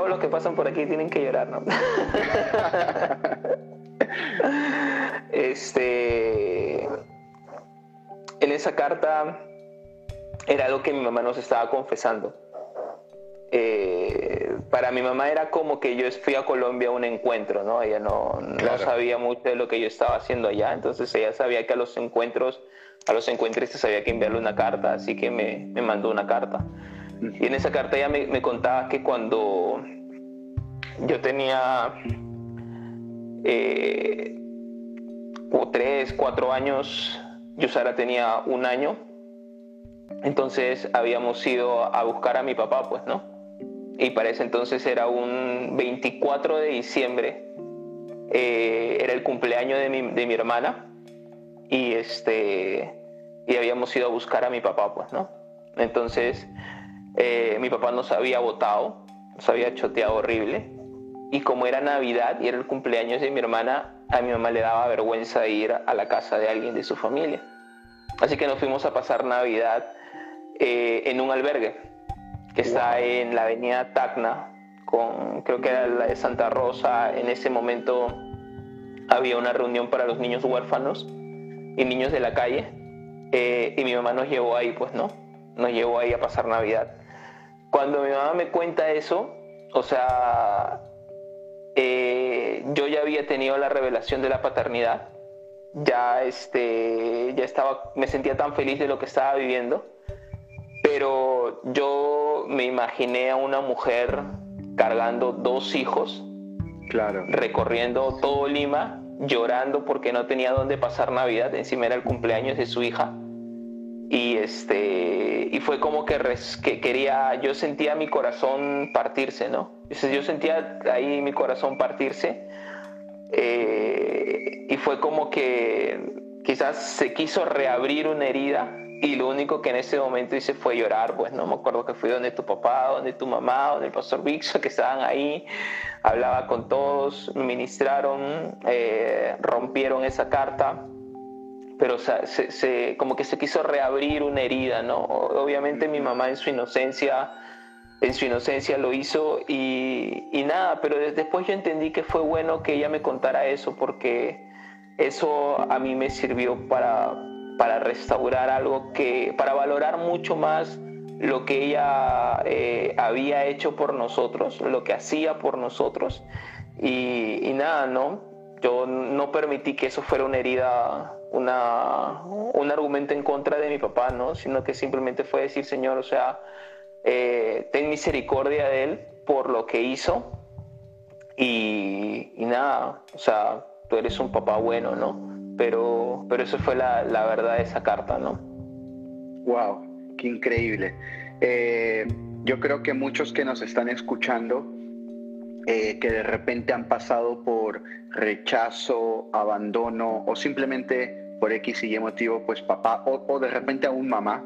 Todos los que pasan por aquí tienen que llorar, ¿no? [laughs] este, en esa carta era algo que mi mamá nos estaba confesando. Eh, para mi mamá era como que yo fui a Colombia a un encuentro, ¿no? Ella no, no, sabía mucho de lo que yo estaba haciendo allá, entonces ella sabía que a los encuentros, a los encuentristas había que enviarle una carta, así que me, me mandó una carta. Y en esa carta ella me, contaba que cuando yo tenía eh, tres, cuatro años, Yusara tenía un año, entonces habíamos ido a buscar a mi papá, pues, ¿no? Y para ese entonces era un 24 de diciembre, eh, era el cumpleaños de mi, de mi hermana, y este y habíamos ido a buscar a mi papá, pues, ¿no? Entonces, eh, mi papá nos había votado, nos había choteado horrible, y como era Navidad y era el cumpleaños de mi hermana, a mi mamá le daba vergüenza ir a la casa de alguien de su familia. Así que nos fuimos a pasar Navidad eh, en un albergue que está en la avenida Tacna, con, creo que era la de Santa Rosa. En ese momento había una reunión para los niños huérfanos y niños de la calle. Eh, y mi mamá nos llevó ahí, pues, ¿no? Nos llevó ahí a pasar Navidad. Cuando mi mamá me cuenta eso, o sea, eh, yo ya había tenido la revelación de la paternidad, ya, este, ya estaba, me sentía tan feliz de lo que estaba viviendo, pero yo me imaginé a una mujer cargando dos hijos, claro. recorriendo todo Lima, llorando porque no tenía dónde pasar Navidad, encima era el cumpleaños de su hija y este y fue como que, que, quería yo sentía mi corazón partirse no yo sentía ahí mi corazón partirse eh, y fue como que quizás se quiso reabrir una herida y lo único que en ese momento hice fue llorar, pues no me acuerdo que fui donde tu papá, donde tu mamá, donde el pastor Vixo, que estaban ahí, hablaba con todos, ministraron, eh, rompieron esa carta pero se, como que se quiso reabrir una herida, ¿no? Obviamente mi mamá en su inocencia, en su inocencia lo hizo y, nada, pero después yo entendí que fue bueno que ella me contara eso porque eso a mí me sirvió para, para restaurar algo que, para valorar mucho más lo que ella eh, había hecho por nosotros, lo que hacía por nosotros y, y nada, ¿no? Yo no permití que eso fuera una herida una, un argumento en contra de mi papá, ¿no? Sino que simplemente fue decir, Señor, o sea, eh, ten misericordia de él por lo que hizo y, nada, o sea, tú eres un papá bueno, ¿no? Pero, pero eso fue la, la verdad de esa carta, ¿no? Wow, qué increíble. Eh, yo creo que muchos que nos están escuchando, eh, que de repente han pasado por rechazo, abandono o simplemente por X y Y motivo, pues papá o, de repente aún mamá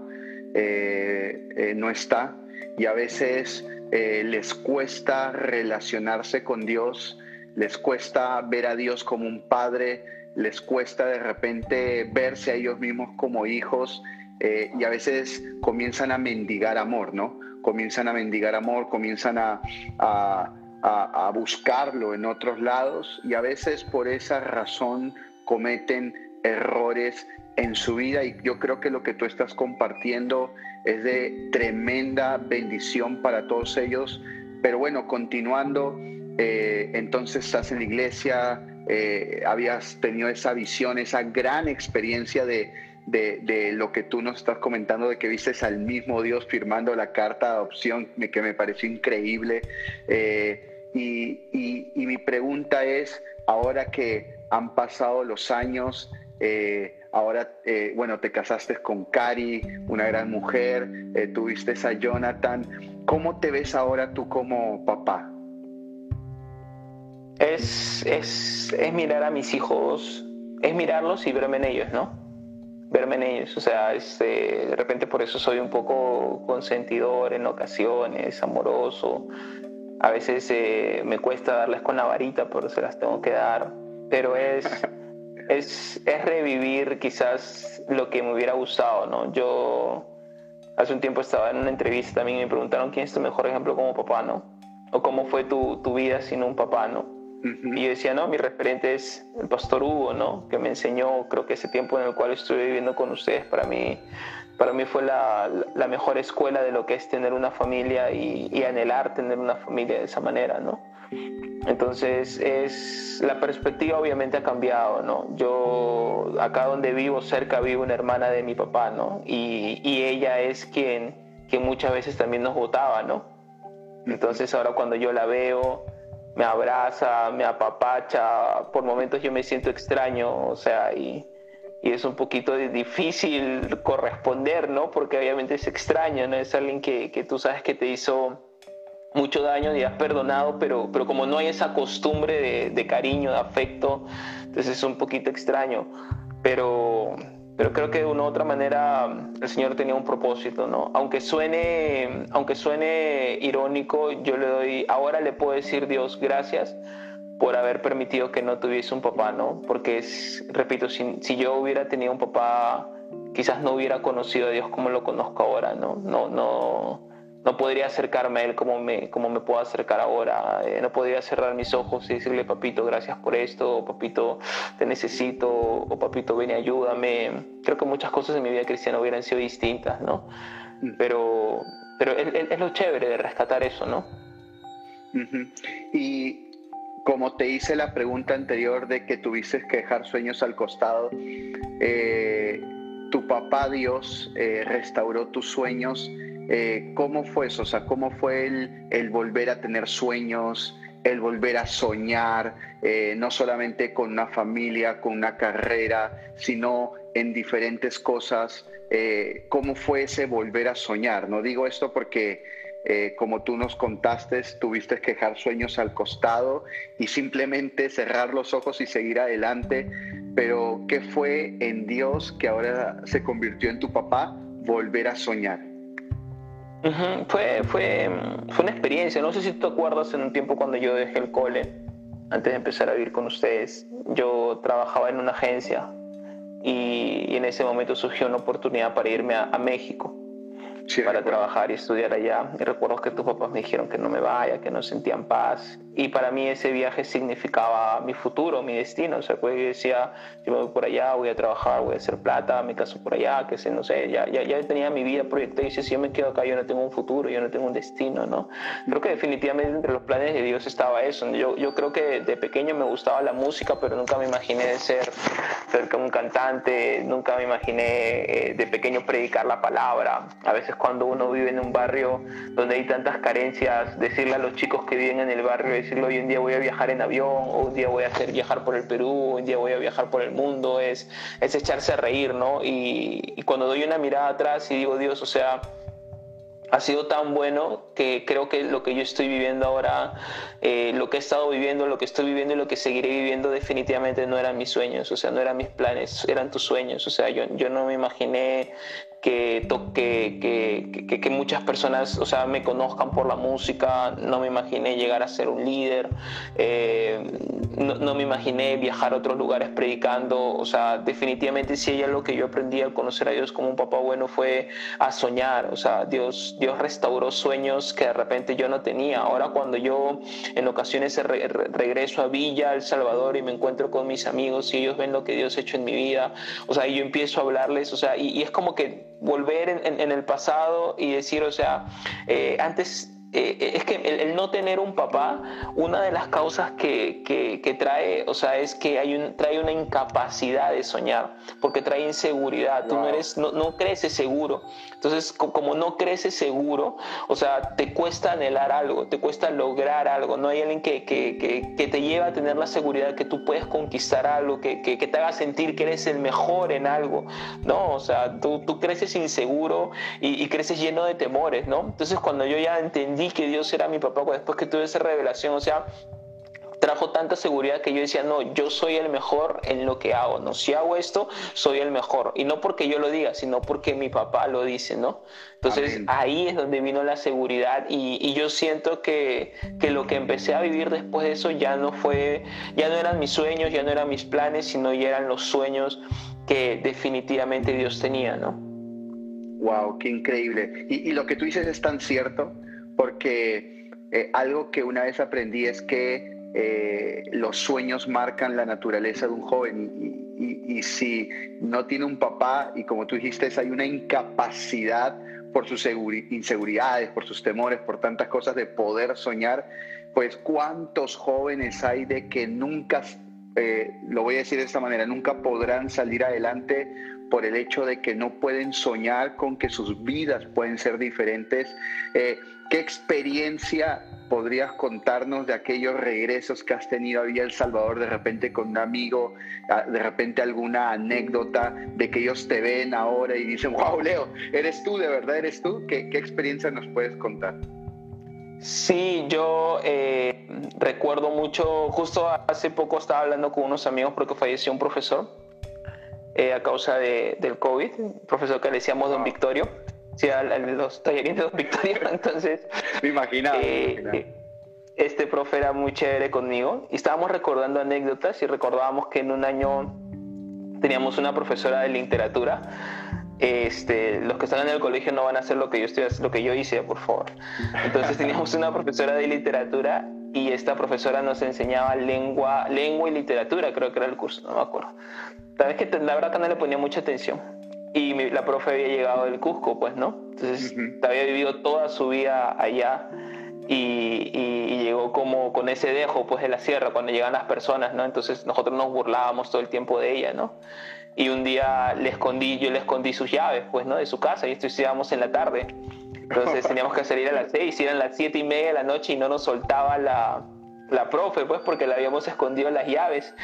eh, eh, no está y a veces les cuesta relacionarse con Dios, les cuesta ver a Dios como un padre, les cuesta de repente verse a ellos mismos como hijos y a veces comienzan a mendigar amor, ¿no? Comienzan a mendigar amor, comienzan a buscarlo en otros lados y a veces por esa razón cometen errores en su vida y yo creo que lo que tú estás compartiendo es de tremenda bendición para todos ellos. Pero bueno, continuando, eh, entonces estás en la iglesia, eh, habías tenido esa visión, esa gran experiencia de, de, lo que tú nos estás comentando, de que viste al mismo Dios firmando la carta de adopción, que me pareció increíble. Eh, y, y mi pregunta es, ahora que han pasado los años, eh, ahora, eh, bueno, te casaste con Cari, una gran mujer, eh, tuviste a Jonathan. ¿Cómo te ves ahora tú como papá? Es, es, es mirar a mis hijos, es mirarlos y verme en ellos, ¿no? Verme en ellos. O sea, este, de repente por eso soy un poco consentidor en ocasiones, amoroso. A veces me cuesta darles con la varita, pero se las tengo que dar. Pero es [laughs] es, es revivir quizás lo que me hubiera gustado, ¿no? Yo hace un tiempo estaba en una entrevista también y me preguntaron quién es tu mejor ejemplo como papá, ¿no? O cómo fue tu, tu vida sin un papá, ¿no? Y yo decía, no, mi referente es el pastor Hugo, ¿no? Que me enseñó, creo que ese tiempo en el cual estuve viviendo con ustedes, para mí, para mí fue la, la mejor escuela de lo que es tener una familia y, y anhelar tener una familia de esa manera, ¿no? Entonces, es, la perspectiva obviamente ha cambiado, ¿no? Yo, acá donde vivo, cerca vivo una hermana de mi papá, ¿no? Y, ella es quien, que muchas veces también nos votaba, ¿no? Entonces ahora cuando yo la veo, me abraza, me apapacha, por momentos yo me siento extraño, o sea, y, y es un poquito difícil corresponder, ¿no? Porque obviamente es extraño, ¿no? Es alguien que, que tú sabes que te hizo mucho daño y has perdonado, pero, pero como no hay esa costumbre de, de cariño, de afecto, entonces es un poquito extraño. Pero, pero creo que de una u otra manera el Señor tenía un propósito, ¿no? Aunque suene, aunque suene irónico, yo le doy, ahora le puedo decir Dios gracias por haber permitido que no tuviese un papá, ¿no? Porque, es, repito, si, si yo hubiera tenido un papá, quizás no hubiera conocido a Dios como lo conozco ahora, ¿no? No, no, no podría acercarme a Él como me, como me puedo acercar ahora. Eh, no podría cerrar mis ojos y decirle, papito, gracias por esto, o papito, te necesito, o papito, ven y ayúdame. Creo que muchas cosas en mi vida cristiana hubieran sido distintas, ¿no? Mm. Pero, pero es, lo chévere de rescatar eso, ¿no? Y como te hice la pregunta anterior de que tuviste que dejar sueños al costado, eh, tu papá Dios eh, restauró tus sueños eh, ¿Cómo fue eso? O sea, ¿cómo fue el, volver a tener sueños, el volver a soñar, no solamente con una familia, con una carrera, sino en diferentes cosas? ¿Cómo fue ese volver a soñar? No digo esto porque... como tú nos contaste, tuviste que dejar sueños al costado y simplemente cerrar los ojos y seguir adelante. Pero, ¿qué fue en Dios que ahora se convirtió en tu papá? Volver a soñar fue, fue, fue una experiencia. No sé si te acuerdas en un tiempo cuando yo dejé el cole, antes de empezar a vivir con ustedes. Yo trabajaba en una agencia y, en ese momento surgió una oportunidad para irme a México para trabajar y estudiar allá. Y recuerdo que tus papás me dijeron que no me vaya, que no sentían paz. Y para mí ese viaje significaba mi futuro, mi destino. O sea, pues yo decía, yo me voy por allá, voy a trabajar, voy a hacer plata, me caso por allá, que sé, no sé, ya, ya, ya tenía mi vida proyectada y decía, si yo me quedo acá, yo no tengo un futuro, yo no tengo un destino, ¿no? Creo que definitivamente entre los planes de Dios estaba eso. Yo, yo creo que de pequeño me gustaba la música, pero nunca me imaginé de ser, ser un cantante, nunca me imaginé eh, de pequeño predicar la palabra. A veces cuando uno vive en un barrio donde hay tantas carencias, decirle a los chicos que viven en el barrio, decirle hoy un día voy a viajar en avión, o un día voy a hacer viajar por el Perú, un día voy a viajar por el mundo, es, es echarse a reír, ¿no? Y, y cuando doy una mirada atrás y digo, Dios, o sea, ha sido tan bueno que creo que lo que yo estoy viviendo ahora, eh, lo que he estado viviendo, lo que estoy viviendo y lo que seguiré viviendo definitivamente no eran mis sueños, o sea, no eran mis planes, eran tus sueños, o sea, yo, yo no me imaginé que, que, que, que, muchas personas, o sea, me conozcan por la música, no me imaginé llegar a ser un líder, eh, no, no, me imaginé viajar a otros lugares predicando, o sea, definitivamente si ella lo que yo aprendí al conocer a Dios como un papá bueno fue a soñar, o sea, Dios, Dios restauró sueños que de repente yo no tenía. Ahora cuando yo en ocasiones regreso a Villa, El Salvador y me encuentro con mis amigos y ellos ven lo que Dios ha hecho en mi vida, o sea, y yo empiezo a hablarles, o sea, y es como que volver en, el pasado y decir, o sea, eh, antes eh, eh, es que el, no tener un papá, una de las causas que, que, trae, o sea, es que hay un, trae una incapacidad de soñar, porque trae inseguridad, tú no, eres, no, no, creces seguro. Entonces, como no creces seguro, o sea, te cuesta anhelar algo, te cuesta lograr algo, no hay alguien que, que te lleva a tener la seguridad que tú puedes conquistar algo, que, te haga sentir que eres el mejor en algo, ¿no? O sea, tú, tú creces inseguro y, y creces lleno de temores, ¿no? Entonces, cuando yo ya entendí que Dios era mi papá después que tuve esa revelación, o sea, trajo tanta seguridad que yo decía, no, yo soy el mejor en lo que hago, ¿no? Si hago esto, soy el mejor. Y no porque yo lo diga, sino porque mi papá lo dice, ¿no? Entonces ahí es donde vino la seguridad y, yo siento que, que, lo que empecé a vivir después de eso ya no fue, ya no eran mis sueños, ya no eran mis planes, sino ya eran los sueños que definitivamente Dios tenía, ¿no? Wow, qué increíble. Y, y lo que tú dices es tan cierto porque eh, algo que una vez aprendí es que eh, los sueños marcan la naturaleza de un joven y, si no tiene un papá y como tú dijiste hay una incapacidad por sus inseguridades, por sus temores, por tantas cosas de poder soñar, pues cuántos jóvenes hay de que nunca, eh, lo voy a decir de esta manera, nunca podrán salir adelante por el hecho de que no pueden soñar con que sus vidas pueden ser diferentes. ¿Qué experiencia podrías contarnos de aquellos regresos que has tenido a El Salvador de repente con un amigo, de repente alguna anécdota de que ellos te ven ahora y dicen, wow, Leo, ¿eres tú, de verdad eres tú? ¿Qué, qué experiencia nos puedes contar? Sí, yo eh, recuerdo mucho, justo hace poco estaba hablando con unos amigos porque falleció un profesor eh, a causa de, del COVID, un profesor que le decíamos Don Victorio, sí, al, de los tallerines de [laughs] Don Victorio, [laughs] entonces... me imaginaba, eh, Este profe era muy chévere conmigo y estábamos recordando anécdotas y recordábamos que en un año teníamos una profesora de literatura este, los que están en el colegio no van a hacer lo que yo estoy lo que yo hice, por favor. Entonces teníamos una profesora de literatura y esta profesora nos enseñaba lengua, lengua y literatura, creo que era el curso, no me acuerdo. Tal vez que la verdad que no le ponía mucha atención. Y la profe había llegado del Cusco, pues, ¿no? Entonces había vivido toda su vida allá y, y, llegó como con ese dejo, pues, de la sierra cuando llegan las personas, ¿no? Entonces nosotros nos burlábamos todo el tiempo de ella, ¿no? y un día le escondí, yo le escondí sus llaves, pues, ¿no? De su casa y estudiábamos en la tarde. Entonces [laughs] teníamos que salir a las seis, y eran las siete y media de la noche y no nos soltaba la, la profe, pues, porque le habíamos escondido las llaves.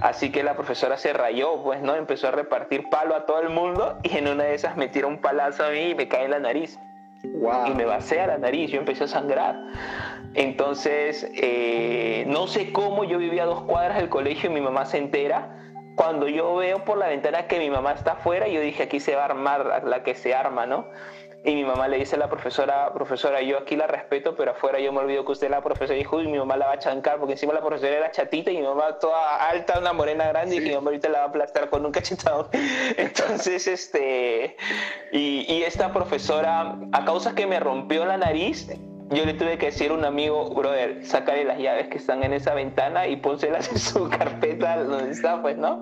Así que la profesora se rayó, pues, ¿no? Empezó a repartir palo a todo el mundo y en una de esas me tiró un palazo a mí y me cae en la nariz. Y me a la nariz, yo empecé a sangrar. Entonces, eh, no sé cómo, yo vivía a dos cuadras del colegio y mi mamá se entera cuando yo veo por la ventana que mi mamá está afuera, yo dije, aquí se va a armar la que se arma, ¿no? Y mi mamá le dice a la profesora, profesora, yo aquí la respeto, pero afuera yo me olvido que usted es la profesora. Y dijo, y mi mamá la va a chancar, porque encima la profesora era chatita y mi mamá toda alta, una morena grande, y mi mamá ahorita la va a aplastar con un cachetado. [laughs] Entonces, este, y, y esta profesora, a causa que me rompió la nariz, yo le tuve que decir a un amigo, brother, sácale las llaves que están en esa ventana y pónselas en su [laughs] carpeta donde está, pues, ¿no?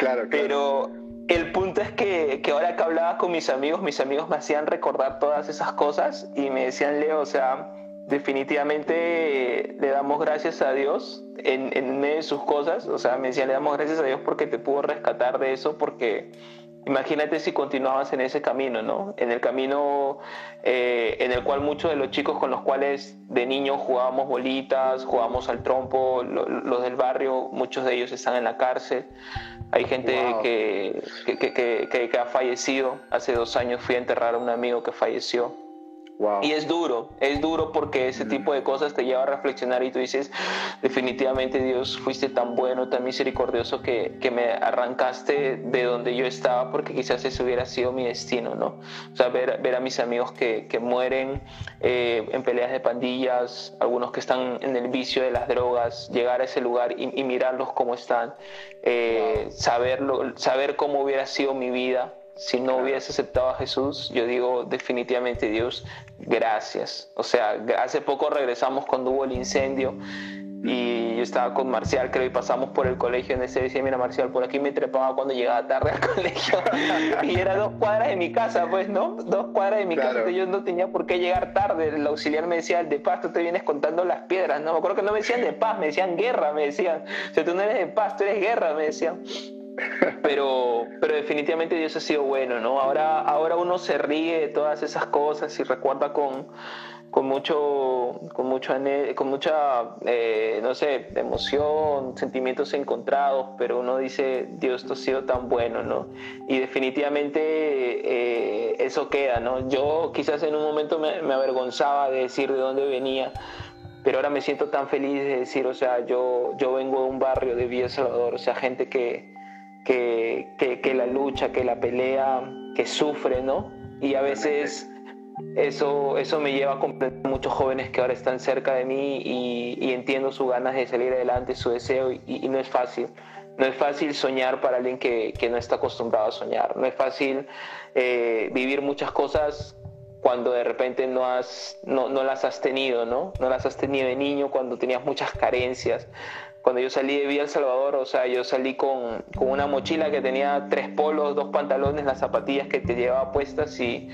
claro, claro. Pero el punto es que, que, ahora que hablaba con mis amigos, mis amigos me hacían recordar todas esas cosas y me decían, Leo, o sea, definitivamente le damos gracias a Dios en, en medio de sus cosas, o sea, me decían, le damos gracias a Dios porque te pudo rescatar de eso, porque Imagínate si continuabas en ese camino, ¿no? En el camino eh, en el cual muchos de los chicos con los cuales de niños jugábamos bolitas, jugábamos al trompo, los del barrio, muchos de ellos están en la cárcel. Hay gente que, que, que ha fallecido. Hace dos años fui a enterrar a un amigo que falleció y es duro, es duro porque ese tipo de cosas te lleva a reflexionar y tú dices, definitivamente Dios, fuiste tan bueno, tan misericordioso que, que me arrancaste de donde yo estaba porque quizás ese hubiera sido mi destino, ¿no? O sea, ver, ver a mis amigos que, que mueren eh, en peleas de pandillas, algunos que están en el vicio de las drogas, llegar a ese lugar y, mirarlos cómo están, eh, saberlo, saber cómo hubiera sido mi vida si no hubiese aceptado a Jesús, yo digo definitivamente Dios, gracias. O sea, hace poco regresamos cuando hubo el incendio y yo estaba con Marcial, creo, y pasamos por el colegio en ese decía, mira Marcial, por aquí me trepaba cuando llegaba tarde al [laughs] colegio. y era dos cuadras de mi casa, pues, ¿no? Dos cuadras de mi casa, yo no tenía por qué llegar tarde. El auxiliar me decía, de paz, tú te vienes contando las piedras, ¿no? Me acuerdo que no me decían de paz, me decían guerra, me decían. O sea, tú no eres de paz, tú eres guerra, me decían. Pero, pero definitivamente Dios ha sido bueno, ¿no? Ahora, ahora uno se ríe de todas esas cosas y recuerda con, con mucho, con mucho, con mucha, eh, no sé, emoción, sentimientos encontrados, pero uno dice, Dios, esto ha sido tan bueno, ¿no? Y definitivamente eh, eso queda, ¿no? Yo quizás en un momento me, me avergonzaba de decir de dónde venía, pero ahora me siento tan feliz de decir, o sea, yo, yo vengo de un barrio de Villa Salvador, o sea, gente que, que, que, la lucha, que la pelea, que sufre, ¿no? Y a veces eso, eso me lleva a comprender a muchos jóvenes que ahora están cerca de mí y, entiendo sus ganas de salir adelante, su deseo, y, no es fácil. No es fácil soñar para alguien que, que no está acostumbrado a soñar. No es fácil eh, vivir muchas cosas cuando de repente no, has, no, no, las has tenido, ¿no? No las has tenido de niño, cuando tenías muchas carencias, cuando yo salí de Villa El Salvador, o sea, yo salí con, con, una mochila que tenía tres polos, dos pantalones, las zapatillas que te llevaba puestas y,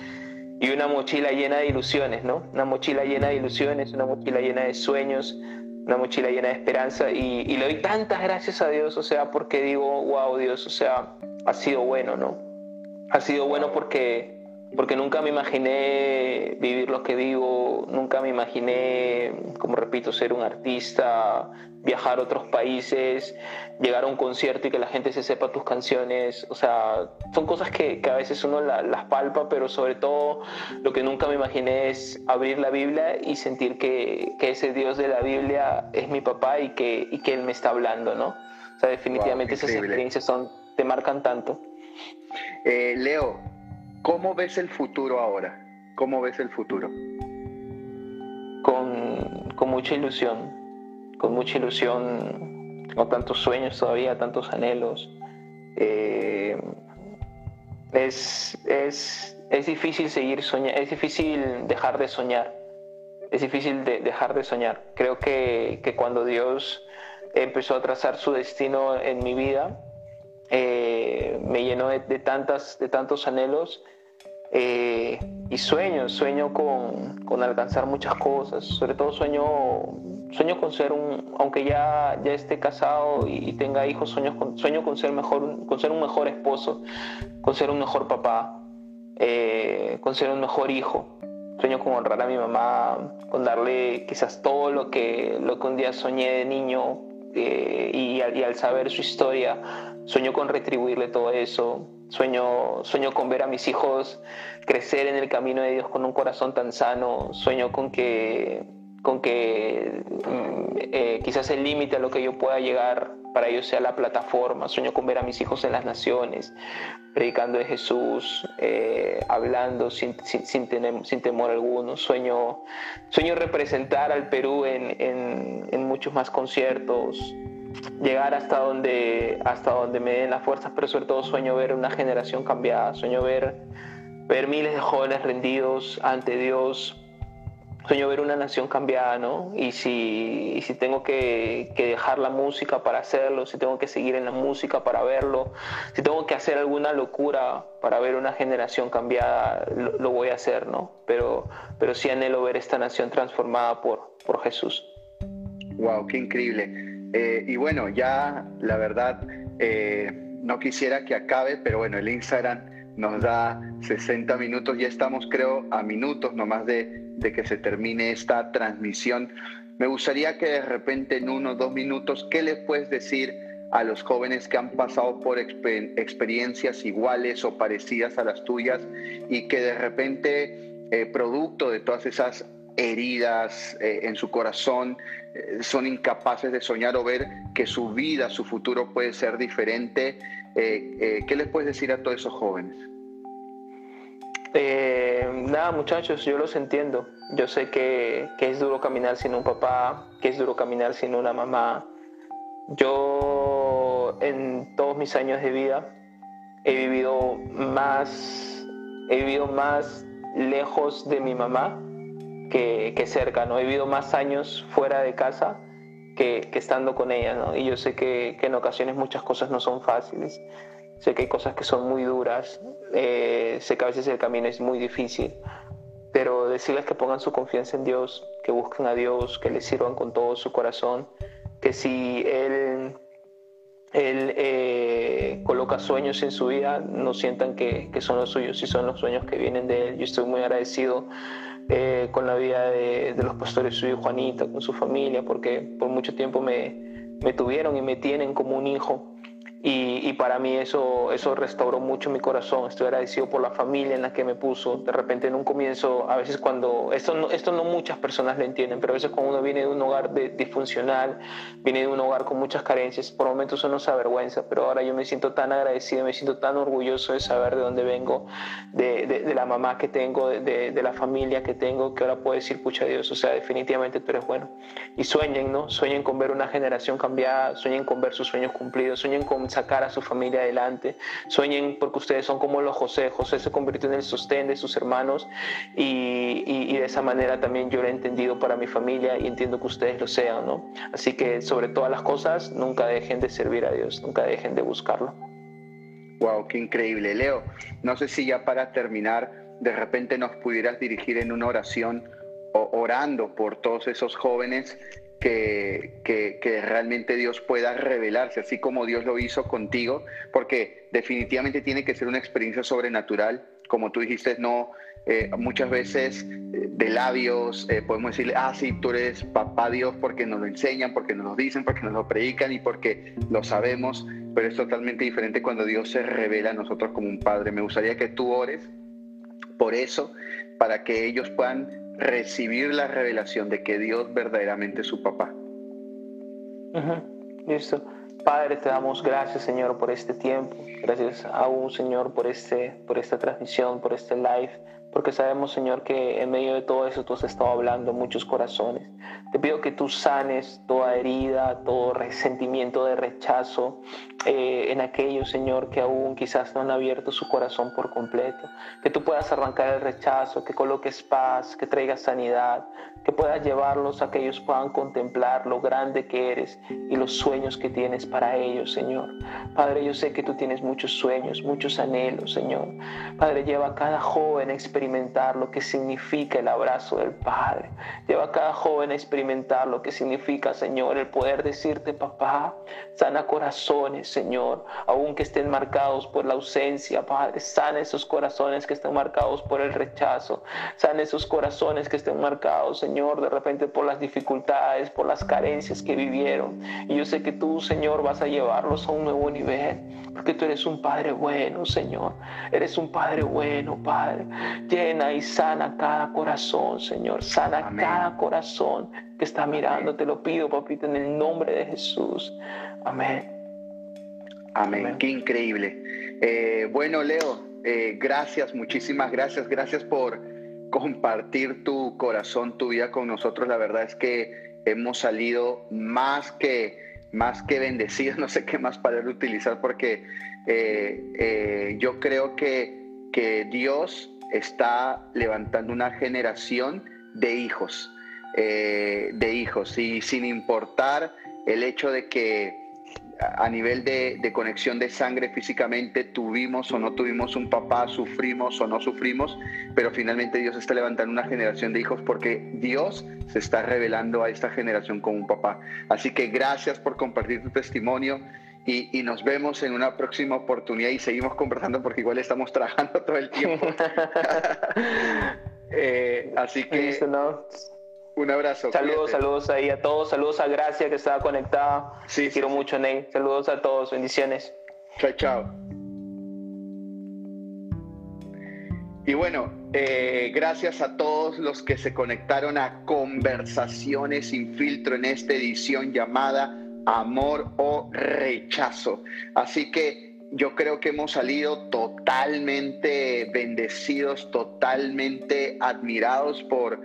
y una mochila llena de ilusiones, ¿no? Una mochila llena de ilusiones, una mochila llena de sueños, una mochila llena de esperanza y, y le doy tantas gracias a Dios, o sea, porque digo, wow, Dios, o sea, ha sido bueno, ¿no? Ha sido bueno porque porque nunca me imaginé vivir lo que vivo, nunca me imaginé, como repito, ser un artista, viajar a otros países, llegar a un concierto y que la gente se sepa tus canciones, o sea, son cosas que, a veces uno las palpa, pero sobre todo lo que nunca me imaginé es abrir la Biblia y sentir que, ese Dios de la Biblia es mi papá y que, y que Él me está hablando, ¿no? O sea, definitivamente esas experiencias son, te marcan tanto. Eh, Leo, ¿Cómo ves el futuro ahora? ¿Cómo ves el futuro? Con, mucha ilusión, con mucha ilusión, con tantos sueños todavía, tantos anhelos. Eh, es, difícil seguir soñando, es difícil dejar de soñar, es difícil dejar de soñar. Creo que, cuando Dios empezó a trazar su destino en mi vida, eh, me llenó de, tantas, de tantos anhelos eh, y sueño, sueño con, alcanzar muchas cosas, sobre todo sueño, sueño con ser un, aunque ya, ya esté casado y, tenga hijos, sueño con, sueño con ser mejor, con ser un mejor esposo, con ser un mejor papá, eh, con ser un mejor hijo. Sueño con honrar a mi mamá, con darle quizás todo lo que, lo que un día soñé de niño y al saber su historia, sueño con retribuirle todo eso, Sueño, sueño con ver a mis hijos crecer en el camino de Dios con un corazón tan sano. Sueño con que, con que mm, eh, quizás el límite a lo que yo pueda llegar para ellos sea la plataforma. Sueño con ver a mis hijos en las naciones, predicando de Jesús, eh, hablando sin, sin, sin, temor alguno. Sueño, sueño representar al Perú en, en, en muchos más conciertos llegar hasta donde, hasta donde me den las fuerzas, pero sobre todo sueño ver una generación cambiada, sueño ver, ver miles de jóvenes rendidos ante Dios, sueño ver una nación cambiada, ¿no? Y si, si tengo que, dejar la música para hacerlo, si tengo que seguir en la música para verlo, si tengo que hacer alguna locura para ver una generación cambiada, lo, voy a hacer, ¿no? Pero, pero sí anhelo ver esta nación transformada por, por Jesús. Wow, qué increíble. Eh, y bueno, ya la verdad, eh, no quisiera que acabe, pero bueno, el Instagram nos da 60 minutos, ya estamos creo a minutos nomás de, de que se termine esta transmisión. Me gustaría que de repente en uno o dos minutos, ¿qué les puedes decir a los jóvenes que han pasado por experiencias iguales o parecidas a las tuyas y que de repente, eh, producto de todas esas heridas en su corazón, son incapaces de soñar o ver que su vida, su futuro puede ser diferente. Eh, eh, ¿Qué les puedes decir a todos esos jóvenes? nada, muchachos, yo los entiendo. Yo sé que, que, es duro caminar sin un papá, que es duro caminar sin una mamá. Yo en todos mis años de vida he vivido más, he vivido más lejos de mi mamá que, cerca, ¿no? He vivido más años fuera de casa que, estando con ella, ¿no? Y yo sé que, en ocasiones muchas cosas no son fáciles, sé que hay cosas que son muy duras, eh, sé que a veces el camino es muy difícil, pero decirles que pongan su confianza en Dios, que busquen a Dios, que le sirvan con todo su corazón, que si Él, él eh, coloca sueños en su vida, no sientan que, que son los suyos, si son los sueños que vienen de Él. Yo estoy muy agradecido eh, con la vida de, los pastores su Juanita, con su familia, porque por mucho tiempo me, me tuvieron y me tienen como un hijo. Y, para mí eso, eso restauró mucho mi corazón. Estoy agradecido por la familia en la que me puso. De repente en un comienzo, a veces cuando, esto no, esto no muchas personas lo entienden, pero a veces cuando uno viene de un hogar disfuncional, viene de un hogar con muchas carencias, por momentos uno se avergüenza, pero ahora yo me siento tan agradecido, me siento tan orgulloso de saber de dónde vengo, de, de, la mamá que tengo, de, de, la familia que tengo, que ahora puedo decir, pucha Dios, o sea, definitivamente tú eres bueno. Y sueñen, ¿no? Sueñen con ver una generación cambiada, sueñen con ver sus sueños cumplidos, sueñen con sacar a su familia adelante. Sueñen porque ustedes son como los José. José se convirtió en el sostén de sus hermanos y, y, de esa manera también yo lo he entendido para mi familia y entiendo que ustedes lo sean, ¿no? Así que sobre todas las cosas, nunca dejen de servir a Dios, nunca dejen de buscarlo. Wow, qué increíble. Leo, no sé si ya para terminar, de repente nos pudieras dirigir en una oración orando por todos esos jóvenes que, realmente Dios pueda revelarse, así como Dios lo hizo contigo, porque definitivamente tiene que ser una experiencia sobrenatural. Como tú dijiste, no, eh, muchas veces eh, de labios eh, podemos decirle, ah, sí, tú eres papá Dios porque nos lo enseñan, porque nos lo dicen, porque nos lo predican y porque lo sabemos, pero es totalmente diferente cuando Dios se revela a nosotros como un padre. Me gustaría que tú ores por eso, para que ellos puedan recibir la revelación de que Dios verdaderamente es su papá. Listo. Padre, te damos gracias, Señor, por este tiempo. Gracias aún, Señor, por, este, por esta transmisión, por este live porque sabemos, Señor, que en medio de todo eso tú has estado hablando muchos corazones. Te pido que tú sanes toda herida, todo resentimiento de rechazo eh, en aquellos, Señor, que aún quizás no han abierto su corazón por completo. Que tú puedas arrancar el rechazo, que coloques paz, que traigas sanidad, que puedas llevarlos a que ellos puedan contemplar lo grande que eres y los sueños que tienes para ellos, Señor. Padre, yo sé que tú tienes muchos sueños, muchos anhelos, Señor. Padre, lleva a cada joven a experimentar lo que significa el abrazo del Padre. Lleva a cada joven a experimentar lo que significa, Señor, el poder decirte, papá, sana corazones, Señor, aun que estén marcados por la ausencia, Padre. Sana esos corazones que estén marcados por el rechazo. Sana esos corazones que estén marcados, Señor, de repente por las dificultades, por las carencias que vivieron. Y yo sé que tú, Señor, vas a llevarlos a un nuevo nivel, porque tú eres un Padre bueno, Señor. Eres un Padre bueno, Padre. Llena y sana cada corazón, Señor. Sana cada corazón que está mirando. Te lo pido, papito, en el nombre de Jesús. Amén. Amén. Qué increíble. Eh, bueno, Leo, eh, gracias, muchísimas gracias. Gracias por compartir tu corazón, tu vida con nosotros. La verdad es que hemos salido más que, más que bendecidos. [laughs] No sé qué más para utilizar porque eh, yo creo que, que Dios está levantando una generación de hijos, eh, de hijos, y sin importar el hecho de que a nivel de, conexión de sangre físicamente tuvimos o no tuvimos un papá, sufrimos o no sufrimos, pero finalmente Dios está levantando una generación de hijos porque Dios se está revelando a esta generación como un papá. Así que gracias por compartir tu testimonio y, nos vemos en una próxima oportunidad y seguimos conversando porque igual estamos [laughs] trabajando todo el tiempo. [laughs] Eh, así que un abrazo. Saludos, saludos ahí a todos, saludos a Gracia que estaba conectada. Sí, quiero mucho, Ney. Saludos a todos, bendiciones. Chao, chao. Y bueno, eh, gracias a todos los que se conectaron a Conversaciones sin filtro en esta edición llamada amor o rechazo. Así que yo creo que hemos salido totalmente bendecidos, totalmente admirados por,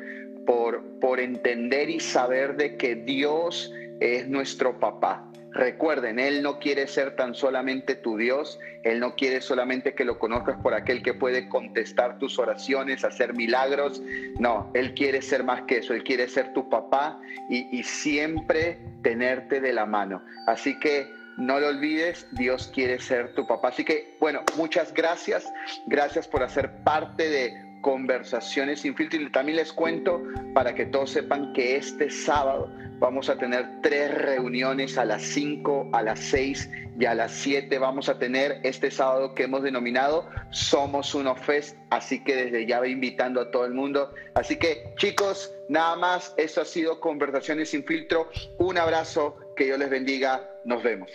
por, por entender y saber de que Dios es nuestro papá. Recuerden, Él no quiere ser tan solamente tu Dios, Él no quiere solamente que lo conozcas por aquel que puede contestar tus oraciones, hacer milagros. No, Él quiere ser más que eso, Él quiere ser tu papá y, siempre tenerte de la mano. Así que no lo olvides, Dios quiere ser tu papá. Así que, bueno, muchas gracias. Gracias por hacer parte de conversaciones sin filtro. Y también les cuento para que todos sepan que este sábado vamos a tener tres reuniones a las 5, a las 6 y a las 7. Vamos a tener este sábado que hemos denominado Somos Uno Fest. Así que desde ya voy invitando a todo el mundo. Así que chicos, nada más. Eso ha sido Conversaciones sin filtro. Un abrazo. Que Dios les bendiga. Nos vemos.